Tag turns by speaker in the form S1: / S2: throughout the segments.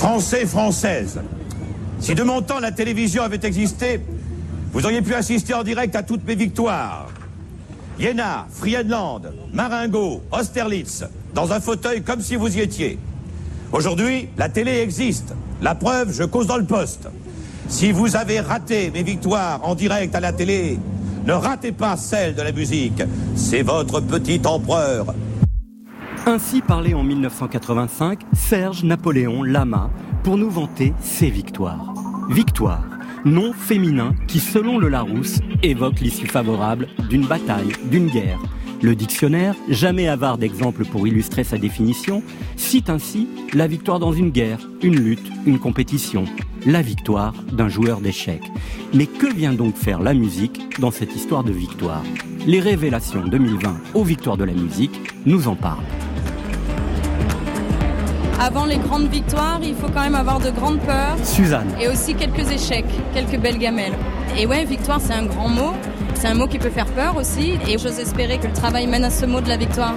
S1: Français, Françaises, si de mon temps la télévision avait existé, vous auriez pu assister en direct à toutes mes victoires. Jena, Friedland, Maringo, Austerlitz, dans un fauteuil comme si vous y étiez. Aujourd'hui, la télé existe. La preuve, je cause dans le poste. Si vous avez raté mes victoires en direct à la télé, ne ratez pas celle de la musique. C'est votre petit empereur.
S2: Ainsi parlait en 1985 Serge Napoléon Lama pour nous vanter ses victoires. Victoire, nom féminin qui, selon le Larousse, évoque l'issue favorable d'une bataille, d'une guerre. Le dictionnaire, jamais avare d'exemples pour illustrer sa définition, cite ainsi la victoire dans une guerre, une lutte, une compétition, la victoire d'un joueur d'échecs. Mais que vient donc faire la musique dans cette histoire de victoire? Les révélations 2020 aux victoires de la musique nous en parlent.
S3: Avant les grandes victoires, il faut quand même avoir de grandes peurs.
S2: Suzanne.
S3: Et aussi quelques échecs, quelques belles gamelles. Et ouais, victoire, c'est un grand mot. C'est un mot qui peut faire peur aussi. Et j'ose espérer que le travail mène à ce mot de la victoire.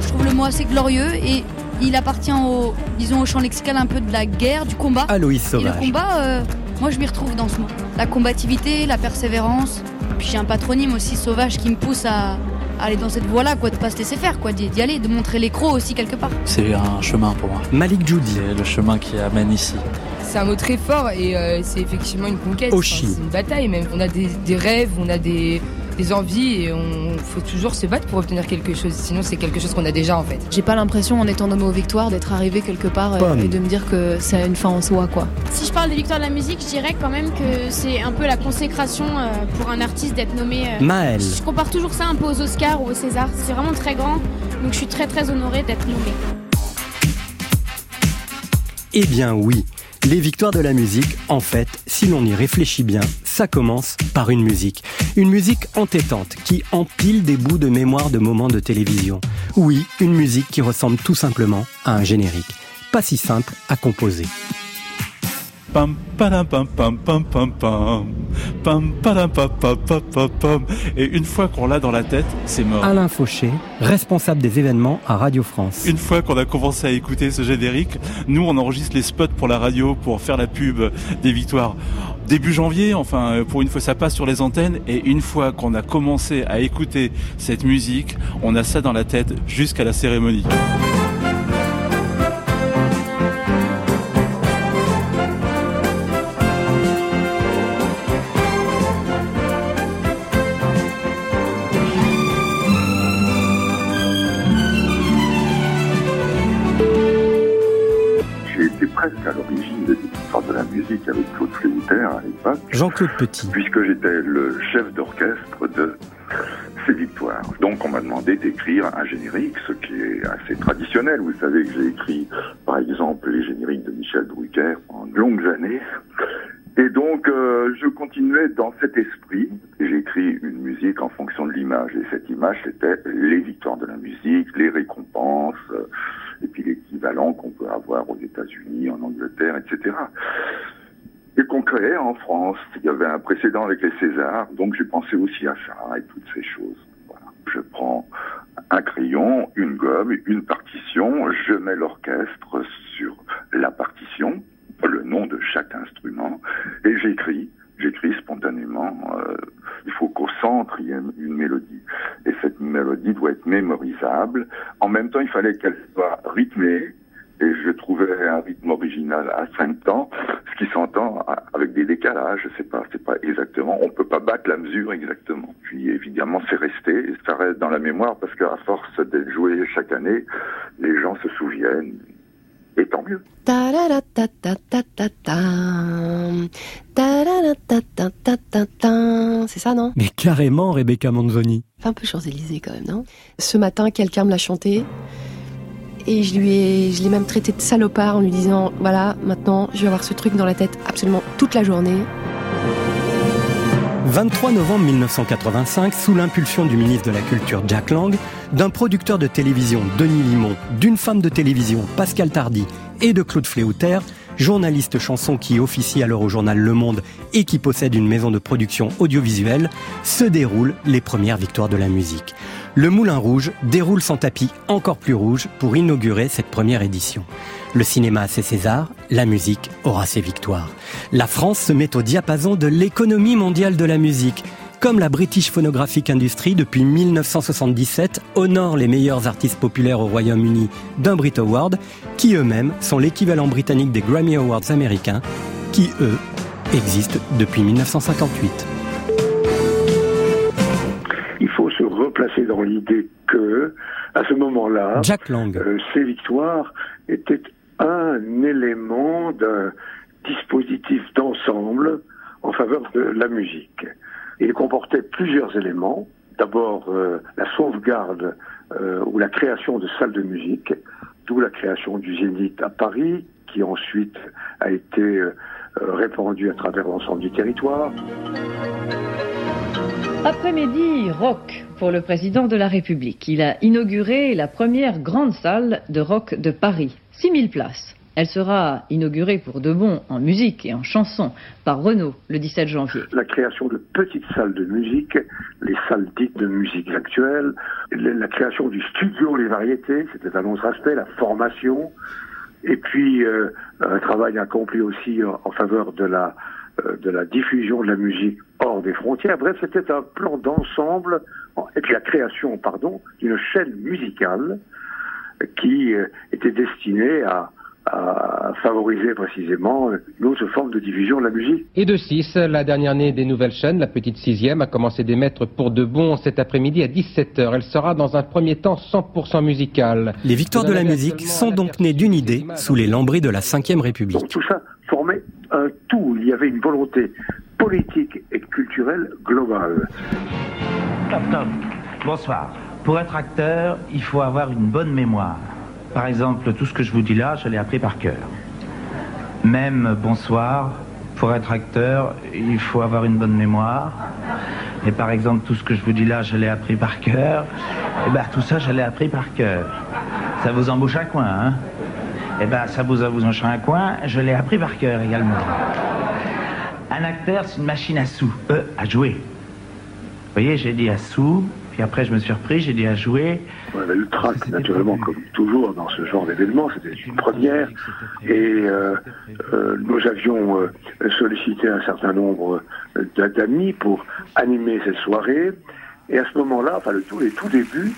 S4: Je trouve le mot assez glorieux et il appartient au, disons, au champ lexical un peu de la guerre, du combat.
S2: Aloïs Sauvage.
S4: Et le combat, euh, moi je m'y retrouve dans ce mot. La combativité, la persévérance. Puis j'ai un patronyme aussi sauvage qui me pousse à, aller dans cette voie-là, quoi, de pas se laisser faire, quoi, d'y aller, de montrer l'écro aussi quelque part.
S5: C'est un chemin pour moi.
S2: Malik Judy.
S5: C'est le chemin qui amène ici.
S6: C'est un mot très fort et euh, c'est effectivement une conquête. Enfin, c'est une bataille même. On a des, des rêves, on a des, des envies et on faut toujours se battre pour obtenir quelque chose. Sinon, c'est quelque chose qu'on a déjà en fait.
S7: J'ai pas l'impression, en étant nommé aux victoires, d'être arrivé quelque part euh, et de me dire que c'est une fin en soi, quoi.
S8: Si je parle des victoires de la musique, je dirais quand même que c'est un peu la consécration euh, pour un artiste d'être nommé. euh,
S2: Maël.
S8: Je compare toujours ça un peu aux Oscars ou aux Césars. C'est vraiment très grand, donc je suis très très honorée d'être nommée.
S2: Eh bien oui, les victoires de la musique, en fait, si l'on y réfléchit bien, ça commence par une musique. Une musique entêtante qui empile des bouts de mémoire de moments de télévision. Oui, une musique qui ressemble tout simplement à un générique. Pas si simple à composer.
S9: Pam, pam, pam, pam, pam, pam. Pam, pam, pam, pam, pam, pam. Et une fois qu'on l'a dans la tête, c'est mort.
S2: Alain Fauché, responsable des événements à Radio France.
S9: Une fois qu'on a commencé à écouter ce générique, nous on enregistre les spots pour la radio pour faire la pub des victoires. Début janvier, enfin pour une fois ça passe sur les antennes et une fois qu'on a commencé à écouter cette musique, on a ça dans la tête jusqu'à la cérémonie.
S10: Puisque j'étais le chef d'orchestre de ces victoires. Donc on m'a demandé d'écrire un générique, ce qui est assez traditionnel. Vous savez que j'ai écrit par exemple les génériques de Michel Drucker en longues années. Et donc euh, je continuais dans cet esprit. J'ai écrit une musique en fonction de l'image. Et cette image, c'était les victoires de la musique, les récompenses, euh, et puis l'équivalent qu'on peut avoir aux États-Unis, en Angleterre, etc. Créait en France. Il y avait un précédent avec les Césars, donc j'ai pensé aussi à ça et toutes ces choses. Voilà. Je prends un crayon, une gomme, une partition, je mets l'orchestre sur la partition, le nom de chaque instrument, et j'écris. J'écris spontanément. euh, il faut qu'au centre il y ait une mélodie, et cette mélodie doit être mémorisable. En même temps, il fallait qu'elle soit rythmée, et je trouvais un rythme original à cinq temps, ce qui s'entend avec des décalages. C'est pas, c'est pas exactement. On peut pas battre la mesure exactement. Puis évidemment, c'est resté, ça reste dans la mémoire parce qu'à force d'être joué chaque année, les gens se souviennent. Et tant mieux.
S11: C'est ça, non?
S2: Mais carrément, Rebecca Manzoni.
S11: C'est un peu Champs-Élysées quand même, non? Ce matin, quelqu'un me l'a chanté. Et je lui ai, l'ai même traité de salopard en lui disant, voilà, maintenant, je vais avoir ce truc dans la tête absolument toute la journée.
S2: 23 novembre 1985, sous l'impulsion du ministre de la Culture Jack Lang, d'un producteur de télévision Denis Limon, d'une femme de télévision Pascal Tardy et de Claude Fléouter, journaliste chanson qui officie alors au journal Le Monde et qui possède une maison de production audiovisuelle, se déroulent les premières victoires de la musique. Le Moulin Rouge déroule son tapis encore plus rouge pour inaugurer cette première édition. Le cinéma a ses Césars, la musique aura ses victoires. La France se met au diapason de l'économie mondiale de la musique. Comme la British Phonographic Industry, depuis 1977, honore les meilleurs artistes populaires au Royaume-Uni d'un Brit Award, qui eux-mêmes sont l'équivalent britannique des Grammy Awards américains, qui eux existent depuis 1958.
S12: Il faut se replacer dans l'idée que, à ce moment-là,
S2: Jack Lang.
S12: euh, ces victoires étaient un élément d'un dispositif d'ensemble en faveur de la musique. Il comportait plusieurs éléments. D'abord, euh, la sauvegarde euh, ou la création de salles de musique, d'où la création du Zénith à Paris, qui ensuite a été euh, répandue à travers l'ensemble du territoire.
S13: Après-midi rock pour le président de la République. Il a inauguré la première grande salle de rock de Paris, 6000 places. Elle sera inaugurée pour de bon en musique et en chanson par Renault le 17 janvier.
S12: la création de petites salles de musique, les salles dites de musique actuelle, la création du studio Les Variétés, c'était un autre aspect, la formation, et puis euh, un travail accompli aussi en, en faveur de la, euh, de la diffusion de la musique hors des frontières. Bref, c'était un plan d'ensemble, en- et puis la création, pardon, d'une chaîne musicale qui euh, était destinée à, à favoriser précisément une autre forme de diffusion de la musique.
S14: Et de 6, la dernière née des nouvelles chaînes, la petite sixième, a commencé d'émettre pour de bon cet après-midi à 17h. Elle sera dans un premier temps 100% musicale.
S2: Les victoires de la musique sont donc nées d'une idée sous les lambris de la Ve République.
S12: Tout ça formait un tout. Il y avait une volonté politique et culturelle globale.
S15: Top, top. Bonsoir. Pour être acteur, il faut avoir une bonne mémoire. Par exemple, tout ce que je vous dis là, je l'ai appris par cœur. Même bonsoir, pour être acteur, il faut avoir une bonne mémoire. Et par exemple, tout ce que je vous dis là, je l'ai appris par cœur. Et ben, tout ça, je l'ai appris par cœur. Ça vous embouche un coin, hein? Eh ben, ça vous embouche un coin, je l'ai appris par cœur également. Un acteur, c'est une machine à sous, euh, à jouer. Vous voyez, j'ai dit à sous, puis après je me suis repris, j'ai dit à jouer.
S12: On avait le trac, naturellement, comme toujours dans ce genre d'événement. C'était une première. Et euh, euh, nous avions euh, sollicité un certain nombre d'a- d'amis pour animer cette soirée. Et à ce moment-là, enfin, le tout, les tout débuts,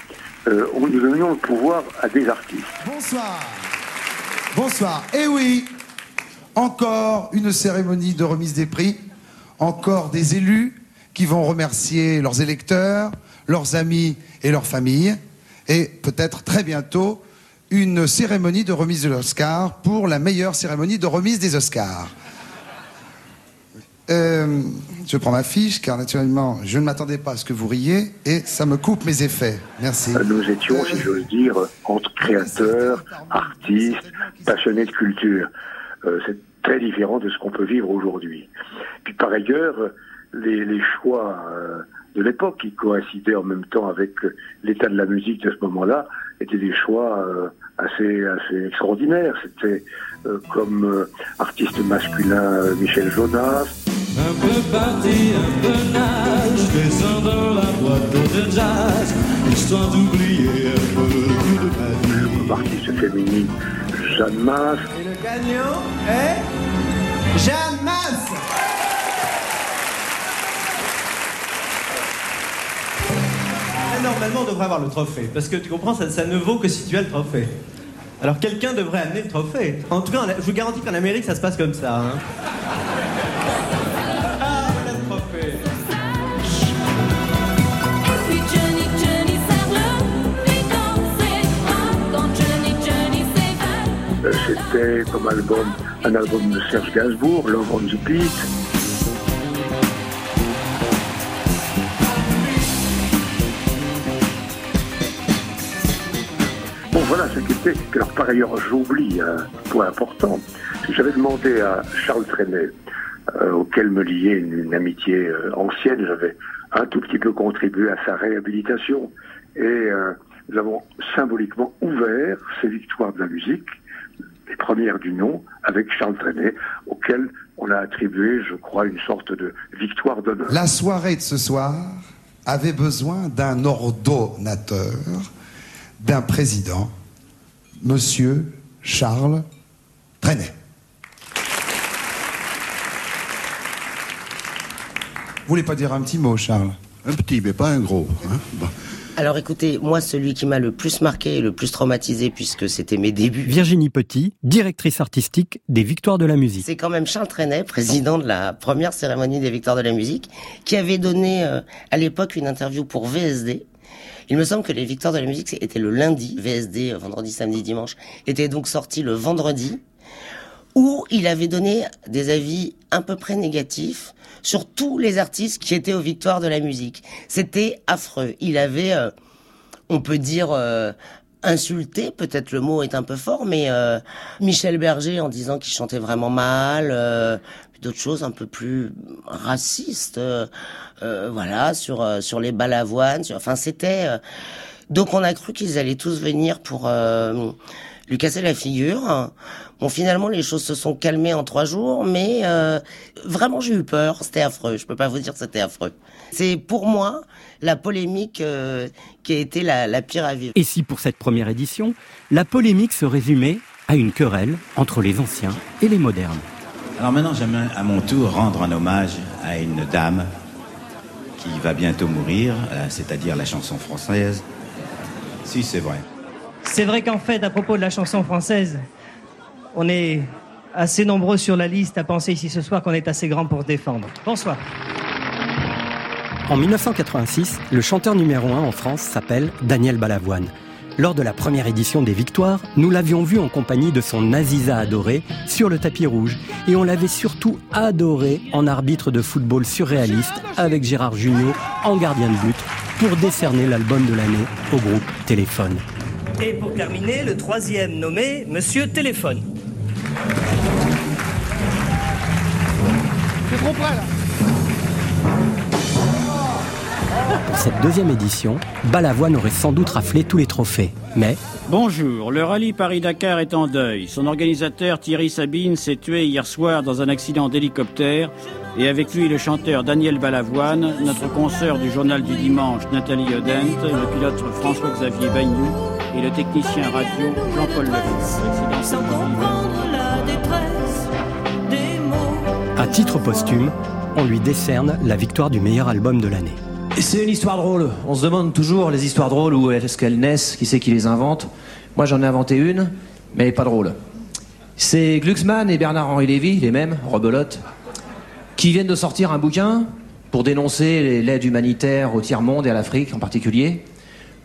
S12: euh, on- nous donnions le pouvoir à des artistes.
S16: Bonsoir. Bonsoir. Eh oui, encore une cérémonie de remise des prix, encore des élus qui vont remercier leurs électeurs, leurs amis et leurs familles, et peut-être très bientôt une cérémonie de remise de l'Oscar pour la meilleure cérémonie de remise des Oscars. Euh, je prends ma fiche car naturellement je ne m'attendais pas à ce que vous riez et ça me coupe mes effets. Merci.
S12: Nous étions, si j'ose dire, entre créateurs, artistes, passionnés de culture. Euh, c'est très différent de ce qu'on peut vivre aujourd'hui. Puis par ailleurs, les, les choix euh, de l'époque qui coïncidaient en même temps avec l'état de la musique de ce moment-là étaient des choix euh, assez, assez extraordinaires. C'était euh, comme euh, artiste masculin euh, Michel Jonas,
S17: Un peu party, un peu nage, descends dans la boîte de jazz, histoire d'oublier un peu tout de ma vie.
S12: comme artiste féminine Jeanne Masse,
S18: Et le gagnant est Jeanne Masse.
S19: Normalement, on devrait avoir le trophée. Parce que tu comprends, ça, ça ne vaut que si tu as le trophée. Alors quelqu'un devrait amener le trophée. En tout cas, en- je vous garantis qu'en Amérique, ça se passe comme ça. hein. Ah, voilà le trophée.
S12: Euh, C'était comme album un album de Serge Gainsbourg, Love on the Beat. Voilà ce par ailleurs j'oublie un point important. J'avais demandé à Charles Trenet, euh, auquel me liait une, une amitié euh, ancienne, j'avais un tout petit peu contribué à sa réhabilitation. Et euh, nous avons symboliquement ouvert ces victoires de la musique les premières du nom, avec Charles Trenet, auquel on a attribué, je crois, une sorte de victoire d'honneur.
S16: La soirée de ce soir avait besoin d'un ordonnateur, d'un président, Monsieur Charles Trenet. Vous voulez pas dire un petit mot, Charles?
S20: Un petit, mais pas un gros. hein. Bon.
S21: Alors écoutez, moi celui qui m'a le plus marqué et le plus traumatisé puisque c'était mes débuts,
S2: Virginie Petit, directrice artistique des Victoires de la musique.
S21: c'est quand même Charles Trenet, président de la première cérémonie des Victoires de la musique, qui avait donné euh, à l'époque une interview pour VSD. Il me semble que les Victoires de la musique c'était le lundi, VSD, euh, vendredi, samedi, dimanche, était donc sorti le vendredi, où il avait donné des avis à peu près négatifs sur tous les artistes qui étaient aux Victoires de la musique. C'était affreux. Il avait, euh, on peut dire, euh, insulté, peut-être le mot est un peu fort, mais Michel Berger en disant qu'il chantait vraiment mal, d'autres choses un peu plus racistes, euh, euh, voilà, sur euh, sur les balavoines, sur, enfin c'était. euh, donc on a cru qu'ils allaient tous venir pour lui casser la figure. Bon, finalement, les choses se sont calmées en trois jours, mais euh, vraiment, j'ai eu peur. C'était affreux. Je peux pas vous dire que c'était affreux. C'est pour moi la polémique euh, qui a été la, la pire à vivre.
S2: Et si pour cette première édition, la polémique se résumait à une querelle entre les anciens et les modernes?
S22: Alors maintenant, j'aimerais à mon tour rendre un hommage à une dame qui va bientôt mourir, euh, c'est-à-dire la chanson française. Si, c'est vrai.
S23: C'est vrai qu'en fait, à propos de la chanson française, on est assez nombreux sur la liste à penser ici ce soir qu'on est assez grand pour se défendre. Bonsoir.
S2: En 1986, le chanteur numéro 1 en France s'appelle Daniel Balavoine. Lors de la première édition des Victoires, nous l'avions vu en compagnie de son Aziza adoré sur le tapis rouge. Et on l'avait surtout adoré en arbitre de football surréaliste avec Gérard Jugnot en gardien de but pour décerner l'album de l'année au groupe Téléphone.
S23: Et pour terminer, le troisième nommé, Monsieur Téléphone.
S18: C'est trop près là?
S2: Pour cette deuxième édition, Balavoine aurait sans doute raflé tous les trophées. Mais
S24: Bonjour, le rallye Paris-Dakar est en deuil. Son organisateur Thierry Sabine s'est tué hier soir dans un accident d'hélicoptère et avec lui le chanteur Daniel Balavoine, notre consoeur du journal du dimanche Nathalie Odent, le pilote François-Xavier Bagnou et le technicien radio Jean-Paul Lefebvre.
S2: à titre posthume, on lui décerne la victoire du meilleur album de l'année.
S25: C'est une histoire drôle. On se demande toujours les histoires drôles où est-ce qu'elles naissent, qui c'est qui les invente. Moi j'en ai inventé une, mais pas drôle. C'est Glucksmann et Bernard-Henri Lévy, les mêmes, rebelotes, qui viennent de sortir un bouquin pour dénoncer l'aide humanitaire au tiers-monde et à l'Afrique en particulier,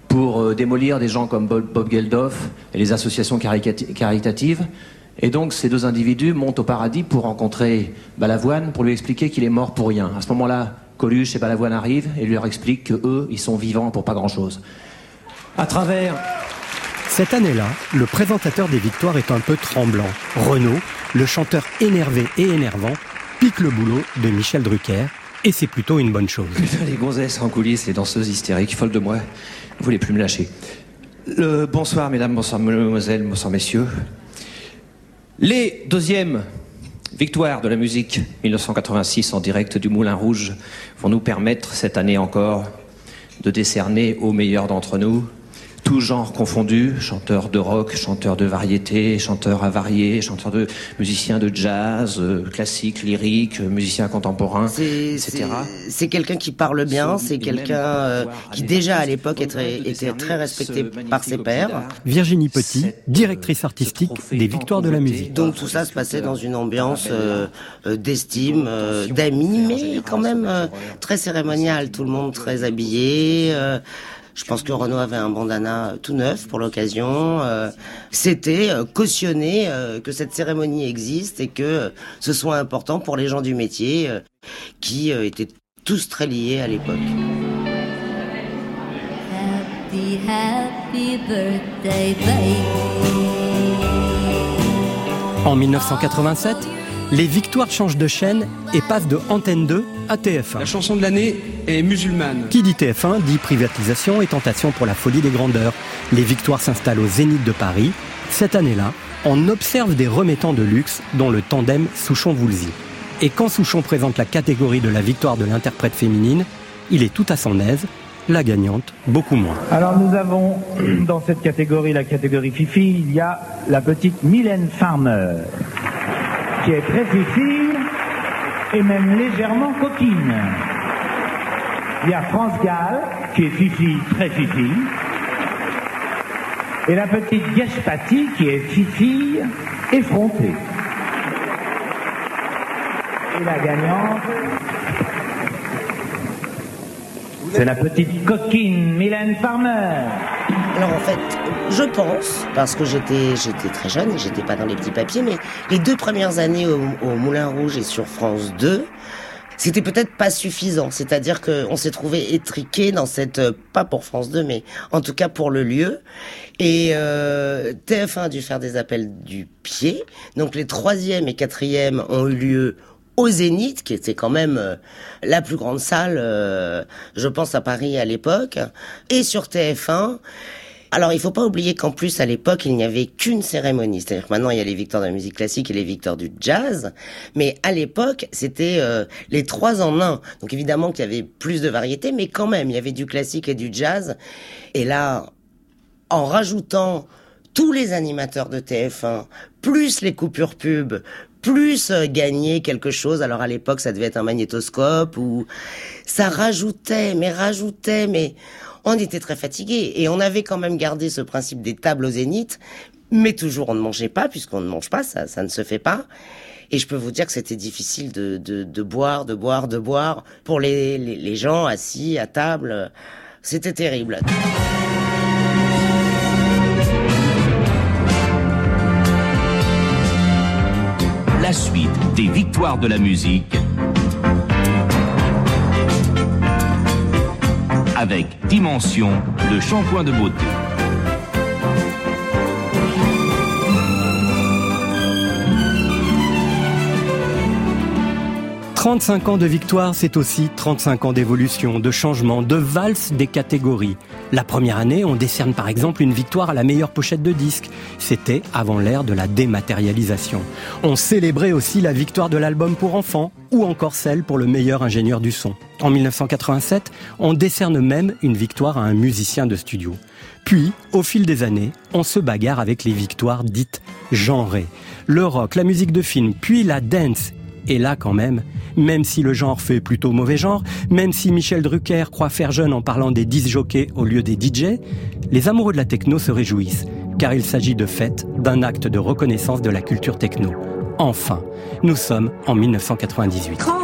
S25: pour euh, démolir des gens comme Bob, Bob Geldof et les associations caritatives. Et donc ces deux individus montent au paradis pour rencontrer Balavoine, pour lui expliquer qu'il est mort pour rien. À ce moment-là, Coluche et Balavoine arrivent et lui leur expliquent que eux, ils sont vivants pour pas grand-chose. À travers
S2: Cette année-là, le présentateur des victoires est un peu tremblant. Renaud, le chanteur énervé et énervant, pique le boulot de Michel Drucker, et c'est plutôt une bonne chose.
S25: Putain, les gonzesses en coulisses, les danseuses hystériques, folles de moi, vous voulez plus me lâcher. Le, bonsoir mesdames, bonsoir mesdemoiselles, bonsoir messieurs. Les deuxièmes victoires de la musique 1986 en direct du Moulin Rouge vont nous permettre cette année encore de décerner aux meilleurs d'entre nous tous genres confondus, chanteurs de rock, chanteurs de variété, chanteurs avariés, chanteurs de musiciens de jazz, euh, classique, lyrique, euh, musiciens contemporains,
S21: C'est-
S25: etc.
S21: c'est- C'est quelqu'un qui parle bien, c'est quelqu'un euh, qui déjà à l'époque était, était très respecté par ses pairs.
S2: Virginie Petit, directrice artistique des Victoires de la musique.
S21: Donc tout ça se passait dans une ambiance euh, euh, d'estime, euh, d'amis, mais quand même euh, très cérémonial. Tout le monde très habillé. Je pense que Renaud avait un bandana euh, tout neuf pour l'occasion. euh, C'était euh, cautionné euh, que cette cérémonie existe et que ce soit important pour les gens du métier qui étaient tous très liés à l'époque.
S26: Happy, happy birthday, baby.
S2: En 1987, les victoires changent de chaîne et passent de Antenne 2 à TF1. La
S27: chanson de l'année est musulmane.
S2: Qui dit TF1 dit privatisation et tentation pour la folie des grandeurs. Les victoires s'installent au Zénith de Paris. Cette année-là, on observe des remettants de luxe, dont le tandem Souchon-Woolsey. Et quand Souchon présente la catégorie de la victoire de l'interprète féminine, il est tout à son aise, la gagnante beaucoup moins.
S28: Alors nous avons dans cette catégorie, la catégorie Fifi, il y a la petite Mylène Farmer.
S15: Qui est très fifi et même légèrement coquine. Il y a France Gall, qui est fifi, très fifi. Et la petite Gashpati, qui est fifi, effrontée. Et la gagnante, c'est la petite coquine Mylène Farmer.
S21: Alors en fait, je pense, parce que j'étais très jeune j'étais pas dans les petits papiers, mais les deux premières années au, au Moulin Rouge et sur France 2, c'était peut-être pas suffisant. C'est-à-dire qu'on s'est trouvé étriqué dans cette, euh, pas pour France 2, mais en tout cas pour le lieu. Et euh, TF1 a dû faire des appels du pied. Donc les troisième et quatrième ont eu lieu au Zénith, qui était quand même euh, la plus grande salle, euh, je pense, à Paris à l'époque, et sur TF1. Alors, il faut pas oublier qu'en plus, à l'époque, il n'y avait qu'une cérémonie. C'est-à-dire que maintenant, il y a les victoires de la musique classique et les victoires du jazz. Mais à l'époque, c'était euh, les trois en un. Donc, évidemment qu'il y avait plus de variété, mais quand même, il y avait du classique et du jazz. Et là, en rajoutant tous les animateurs de TF1, plus les coupures pub, plus euh, gagner quelque chose. Alors à l'époque, ça devait être un magnétoscope ou ça rajoutait, mais rajoutait, mais on était très fatigués et on avait quand même gardé ce principe des tables au zénith, mais toujours on ne mangeait pas puisqu'on ne mange pas, ça, ça ne se fait pas. Et je peux vous dire que c'était difficile de, de, de boire, de boire, de boire pour les, les, les gens assis à table. C'était terrible.
S29: La suite des victoires de la musique avec Dimension, le shampoing de beauté.
S2: 35 ans de victoire, c'est aussi 35 ans d'évolution, de changement, de valse des catégories. La première année, on décerne par exemple une victoire à la meilleure pochette de disque. C'était avant l'ère de la dématérialisation. On célébrait aussi la victoire de l'album pour enfants ou encore celle pour le meilleur ingénieur du son. En 1987, on décerne même une victoire à un musicien de studio. Puis, au fil des années, on se bagarre avec les victoires dites genrées. Le rock, la musique de film, puis la dance et là, quand même, même si le genre fait plutôt mauvais genre, même si Michel Drucker croit faire jeune en parlant des 10 jockeys au lieu des DJ, les amoureux de la techno se réjouissent, car il s'agit de fait d'un acte de reconnaissance de la culture techno. Enfin, nous sommes en 1998.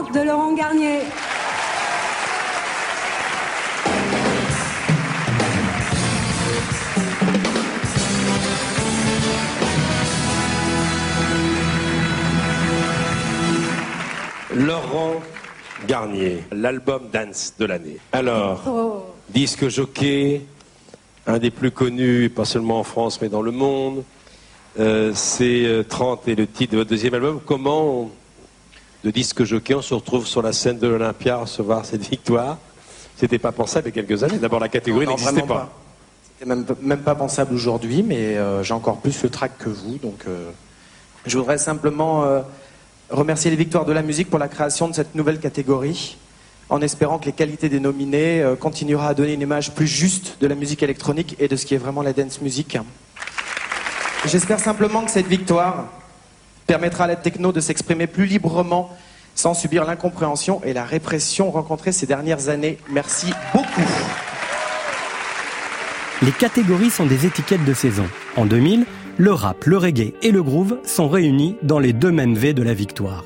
S30: Laurent Garnier,
S31: l'album dance de l'année. Alors,
S30: Oh.
S31: disque jockey, un des plus connus, pas seulement en France, mais dans le monde. Euh, c'est euh, 30 et le titre de votre deuxième album. Comment, on- de disque jockey, on se retrouve sur la scène de l'Olympia à recevoir cette victoire? C'était pas pensable il y a quelques années. D'abord, la catégorie
S32: Non,
S31: n'existait
S32: vraiment
S31: pas.
S32: C'était même, même pas pensable aujourd'hui, mais euh, j'ai encore plus le trac que vous. Donc, euh, je voudrais simplement euh, remercier les Victoires de la musique pour la création de cette nouvelle catégorie, en espérant que les qualités des nominés euh, continuera à donner une image plus juste de la musique électronique et de ce qui est vraiment la dance music. J'espère simplement que cette victoire permettra à la techno de s'exprimer plus librement sans subir l'incompréhension et la répression rencontrées ces dernières années. Merci beaucoup.
S2: Les catégories sont des étiquettes de saison. En 2000, le rap, le reggae et le groove sont réunis dans les deux mêmes V de la victoire.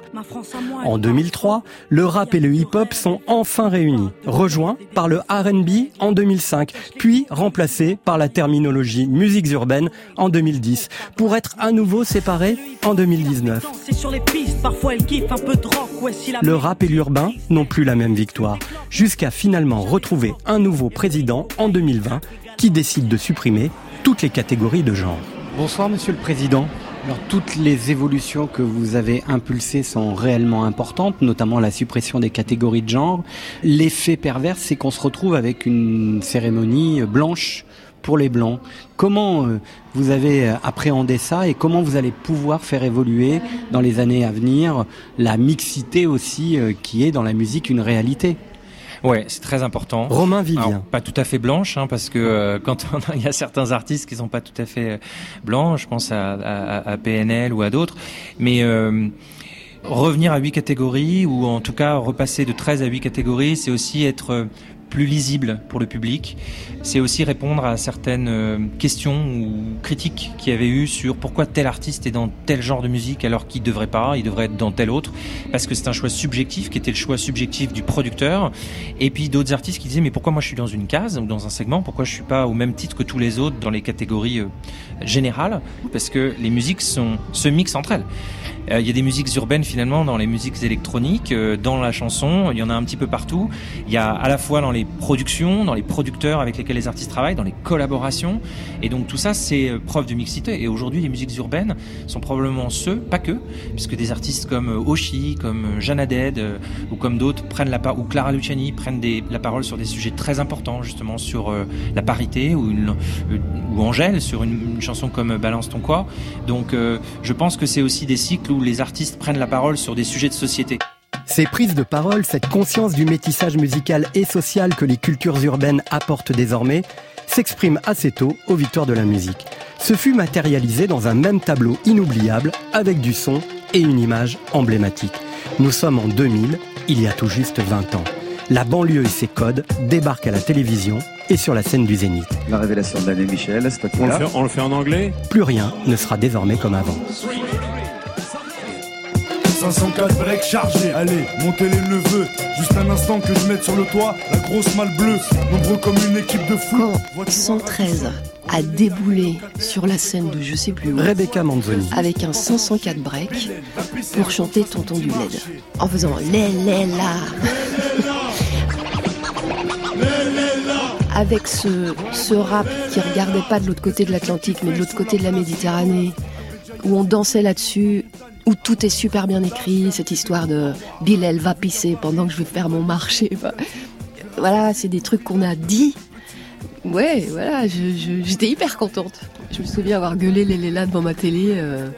S2: En 2003, le rap et le hip-hop sont enfin réunis, rejoints par le R&B en 2005, puis remplacés par la terminologie musiques urbaines en 2010, pour être à nouveau séparés en 2019.
S33: C'est sur les pistes, parfois elle kiffe un peu de rock. Ouais, si la
S2: Le rap et l'urbain n'ont plus la même victoire, jusqu'à finalement retrouver un nouveau président en 2020 qui décide de supprimer toutes les catégories de genre.
S34: Bonsoir Monsieur le Président. Toutes les évolutions que vous avez impulsées sont réellement importantes, notamment la suppression des catégories de genre. L'effet pervers, c'est qu'on se retrouve avec une cérémonie blanche pour les blancs. Comment euh, vous avez euh, appréhendé ça et comment vous allez pouvoir faire évoluer dans les années à venir la mixité aussi euh, qui est dans la musique une réalité?
S35: Ouais, c'est très important.
S2: Romain Vivien.
S35: Alors, pas tout à fait blanche, hein, parce que euh, quand on a- il y a certains artistes qui sont pas tout à fait euh, blancs, je pense à, à- à PNL ou à d'autres, mais euh, revenir à huit catégories ou en tout cas repasser de 13 à 8 catégories, c'est aussi être plus lisible pour le public. C'est aussi répondre à certaines euh, questions ou critiques qu'il y avait eu sur pourquoi tel artiste est dans tel genre de musique alors qu'il devrait pas, il devrait être dans tel autre, parce que c'est un choix subjectif qui était le choix subjectif du producteur. Et puis d'autres artistes qui disaient mais pourquoi moi je suis dans une case ou dans un segment, pourquoi je suis pas au même titre que tous les autres dans les catégories euh, générales, parce que les musiques sont, se mixent entre elles. Euh, il y a des musiques urbaines finalement dans les musiques électroniques, euh, dans la chanson, il y en a un petit peu partout. Il y a à la fois dans les productions, dans les producteurs avec lesquels les artistes travaillent, dans les collaborations. Et donc tout ça, c'est euh, preuve de mixité. Et aujourd'hui, les musiques urbaines sont probablement ceux, pas que, puisque des artistes comme Oshi, comme Jeanne Dead ou comme d'autres prennent la part, ou Clara Luciani prennent des, la parole sur des sujets très importants, justement sur la parité ou, une, ou Angèle sur une, une, chanson comme Balance ton quoi. Donc je pense que c'est aussi des cycles où les artistes prennent la parole sur des sujets de société.
S2: Ces prises de parole, cette conscience du métissage musical et social que les cultures urbaines apportent désormais, s'expriment assez tôt aux victoires de la musique. Ce fut matérialisé dans un même tableau inoubliable avec du son et une image emblématique. Nous sommes en 2000, il y a tout juste 20 ans. La banlieue et ses codes débarquent à la télévision et sur la scène du Zénith.
S30: La révélation Michel, c'est
S31: on, le fait, on le fait en anglais?
S2: Plus rien ne sera désormais comme avant.
S36: 504 breaks chargés, allez, montez les neveux. Juste un instant que je mette sur le toit la grosse malle bleue. Nombreux comme une équipe de fous.
S11: 113 a déboulé sur la scène de je sais plus où.
S2: Rebecca Manzoni.
S11: Avec un 504 break pour chanter Tonton du LED. En faisant lé lé la. Avec ce, ce rap qui regardait pas de l'autre côté de l'Atlantique mais de l'autre côté de la Méditerranée où on dansait là-dessus, où tout est super bien écrit, cette histoire de Bill, elle va pisser pendant que je vais faire mon marché. Voilà, c'est des trucs qu'on a dit. Ouais, voilà, j'étais hyper contente. Je me souviens avoir gueulé les là devant ma télé. Euh,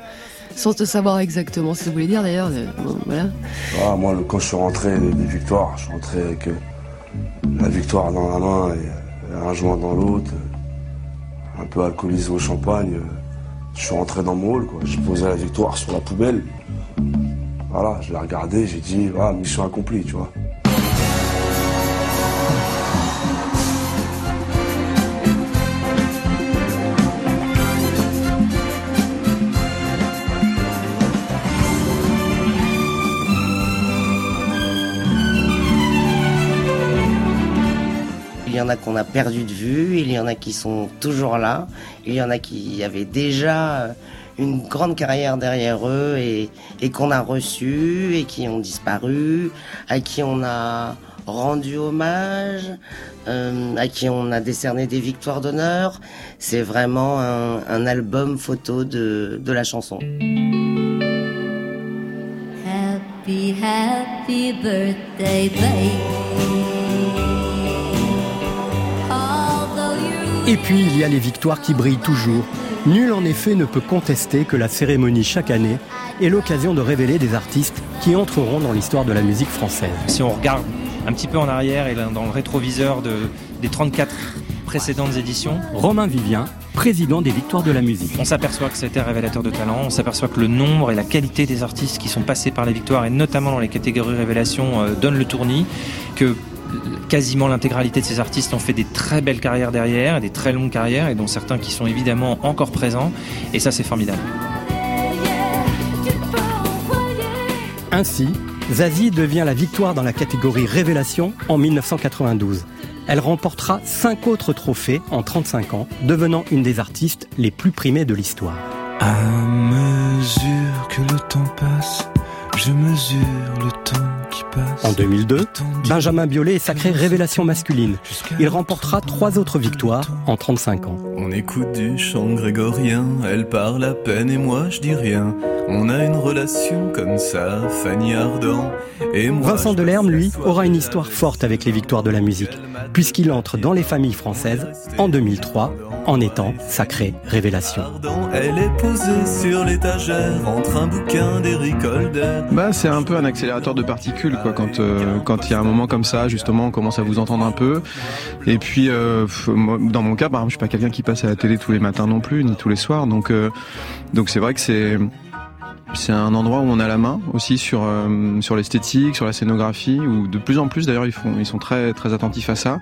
S11: sans te savoir exactement ce que ça voulait dire d'ailleurs. Euh, voilà.
S30: Ah, moi, quand je suis rentré des, victoires, je suis rentré avec euh, la victoire dans la main et, un joint dans l'autre, un peu alcoolisé au champagne. Je suis rentré dans mon hall, quoi. J'ai posé la victoire sur la poubelle. Voilà, je l'ai regardé, j'ai dit, mission accomplie, tu vois.
S21: En a qu'on a perdu de vue, il y en a qui sont toujours là, il y en a qui avaient déjà une grande carrière derrière eux et, qu'on a reçu et qui ont disparu, à qui on a rendu hommage, euh, à qui on a décerné des victoires d'honneur. C'est vraiment un, album photo de, la chanson.
S26: Happy, happy birthday.
S2: Et puis il y a les victoires qui brillent toujours. Nul en effet ne peut contester que la cérémonie chaque année est l'occasion de révéler des artistes qui entreront dans l'histoire de la musique française.
S35: Si on regarde un petit peu en arrière et dans le rétroviseur de, des 34 précédentes éditions.
S2: Romain Vivien, président des Victoires de la musique.
S35: On s'aperçoit que c'était révélateur de talent, on s'aperçoit que le nombre et la qualité des artistes qui sont passés par les victoires, et notamment dans les catégories révélation, euh, donnent le tournis, que quasiment l'intégralité de ces artistes ont fait des très belles carrières derrière, des très longues carrières, et dont certains qui sont évidemment encore présents. Et ça, c'est formidable.
S2: Ainsi, Zazie devient la victoire dans la catégorie Révélation en 1992. Elle remportera cinq autres trophées en 35 ans, devenant une des artistes les plus primées de l'histoire.
S37: À mesure que le temps passe, je mesure le temps qui passe.
S2: En 2002, Benjamin Biolay est sacré révélation masculine. Il remportera trois autres victoires en 35 ans.
S37: On écoute du chant grégorien, elle parle à peine et moi je dis rien. On a une relation comme ça, Fanny Ardant et moi.
S2: Vincent Delerme, lui, aura une histoire forte avec les victoires de la musique, puisqu'il entre dans les familles françaises en 2003 en étant sacré révélation.
S37: Elle est posée sur l'étagère entre un bouquin d'Eric Holder.
S38: Bah, c'est un peu un accélérateur de particules, quoi, quand euh, quand il y a un moment comme ça, justement, on commence à vous entendre un peu. Et puis, euh, dans mon cas, par exemple, je suis pas quelqu'un qui passe à la télé tous les matins non plus, ni tous les soirs, donc euh, donc c'est vrai que c'est C'est un endroit où on a la main aussi sur euh, sur l'esthétique, sur la scénographie, où de plus en plus d'ailleurs ils font ils sont très très attentifs à ça.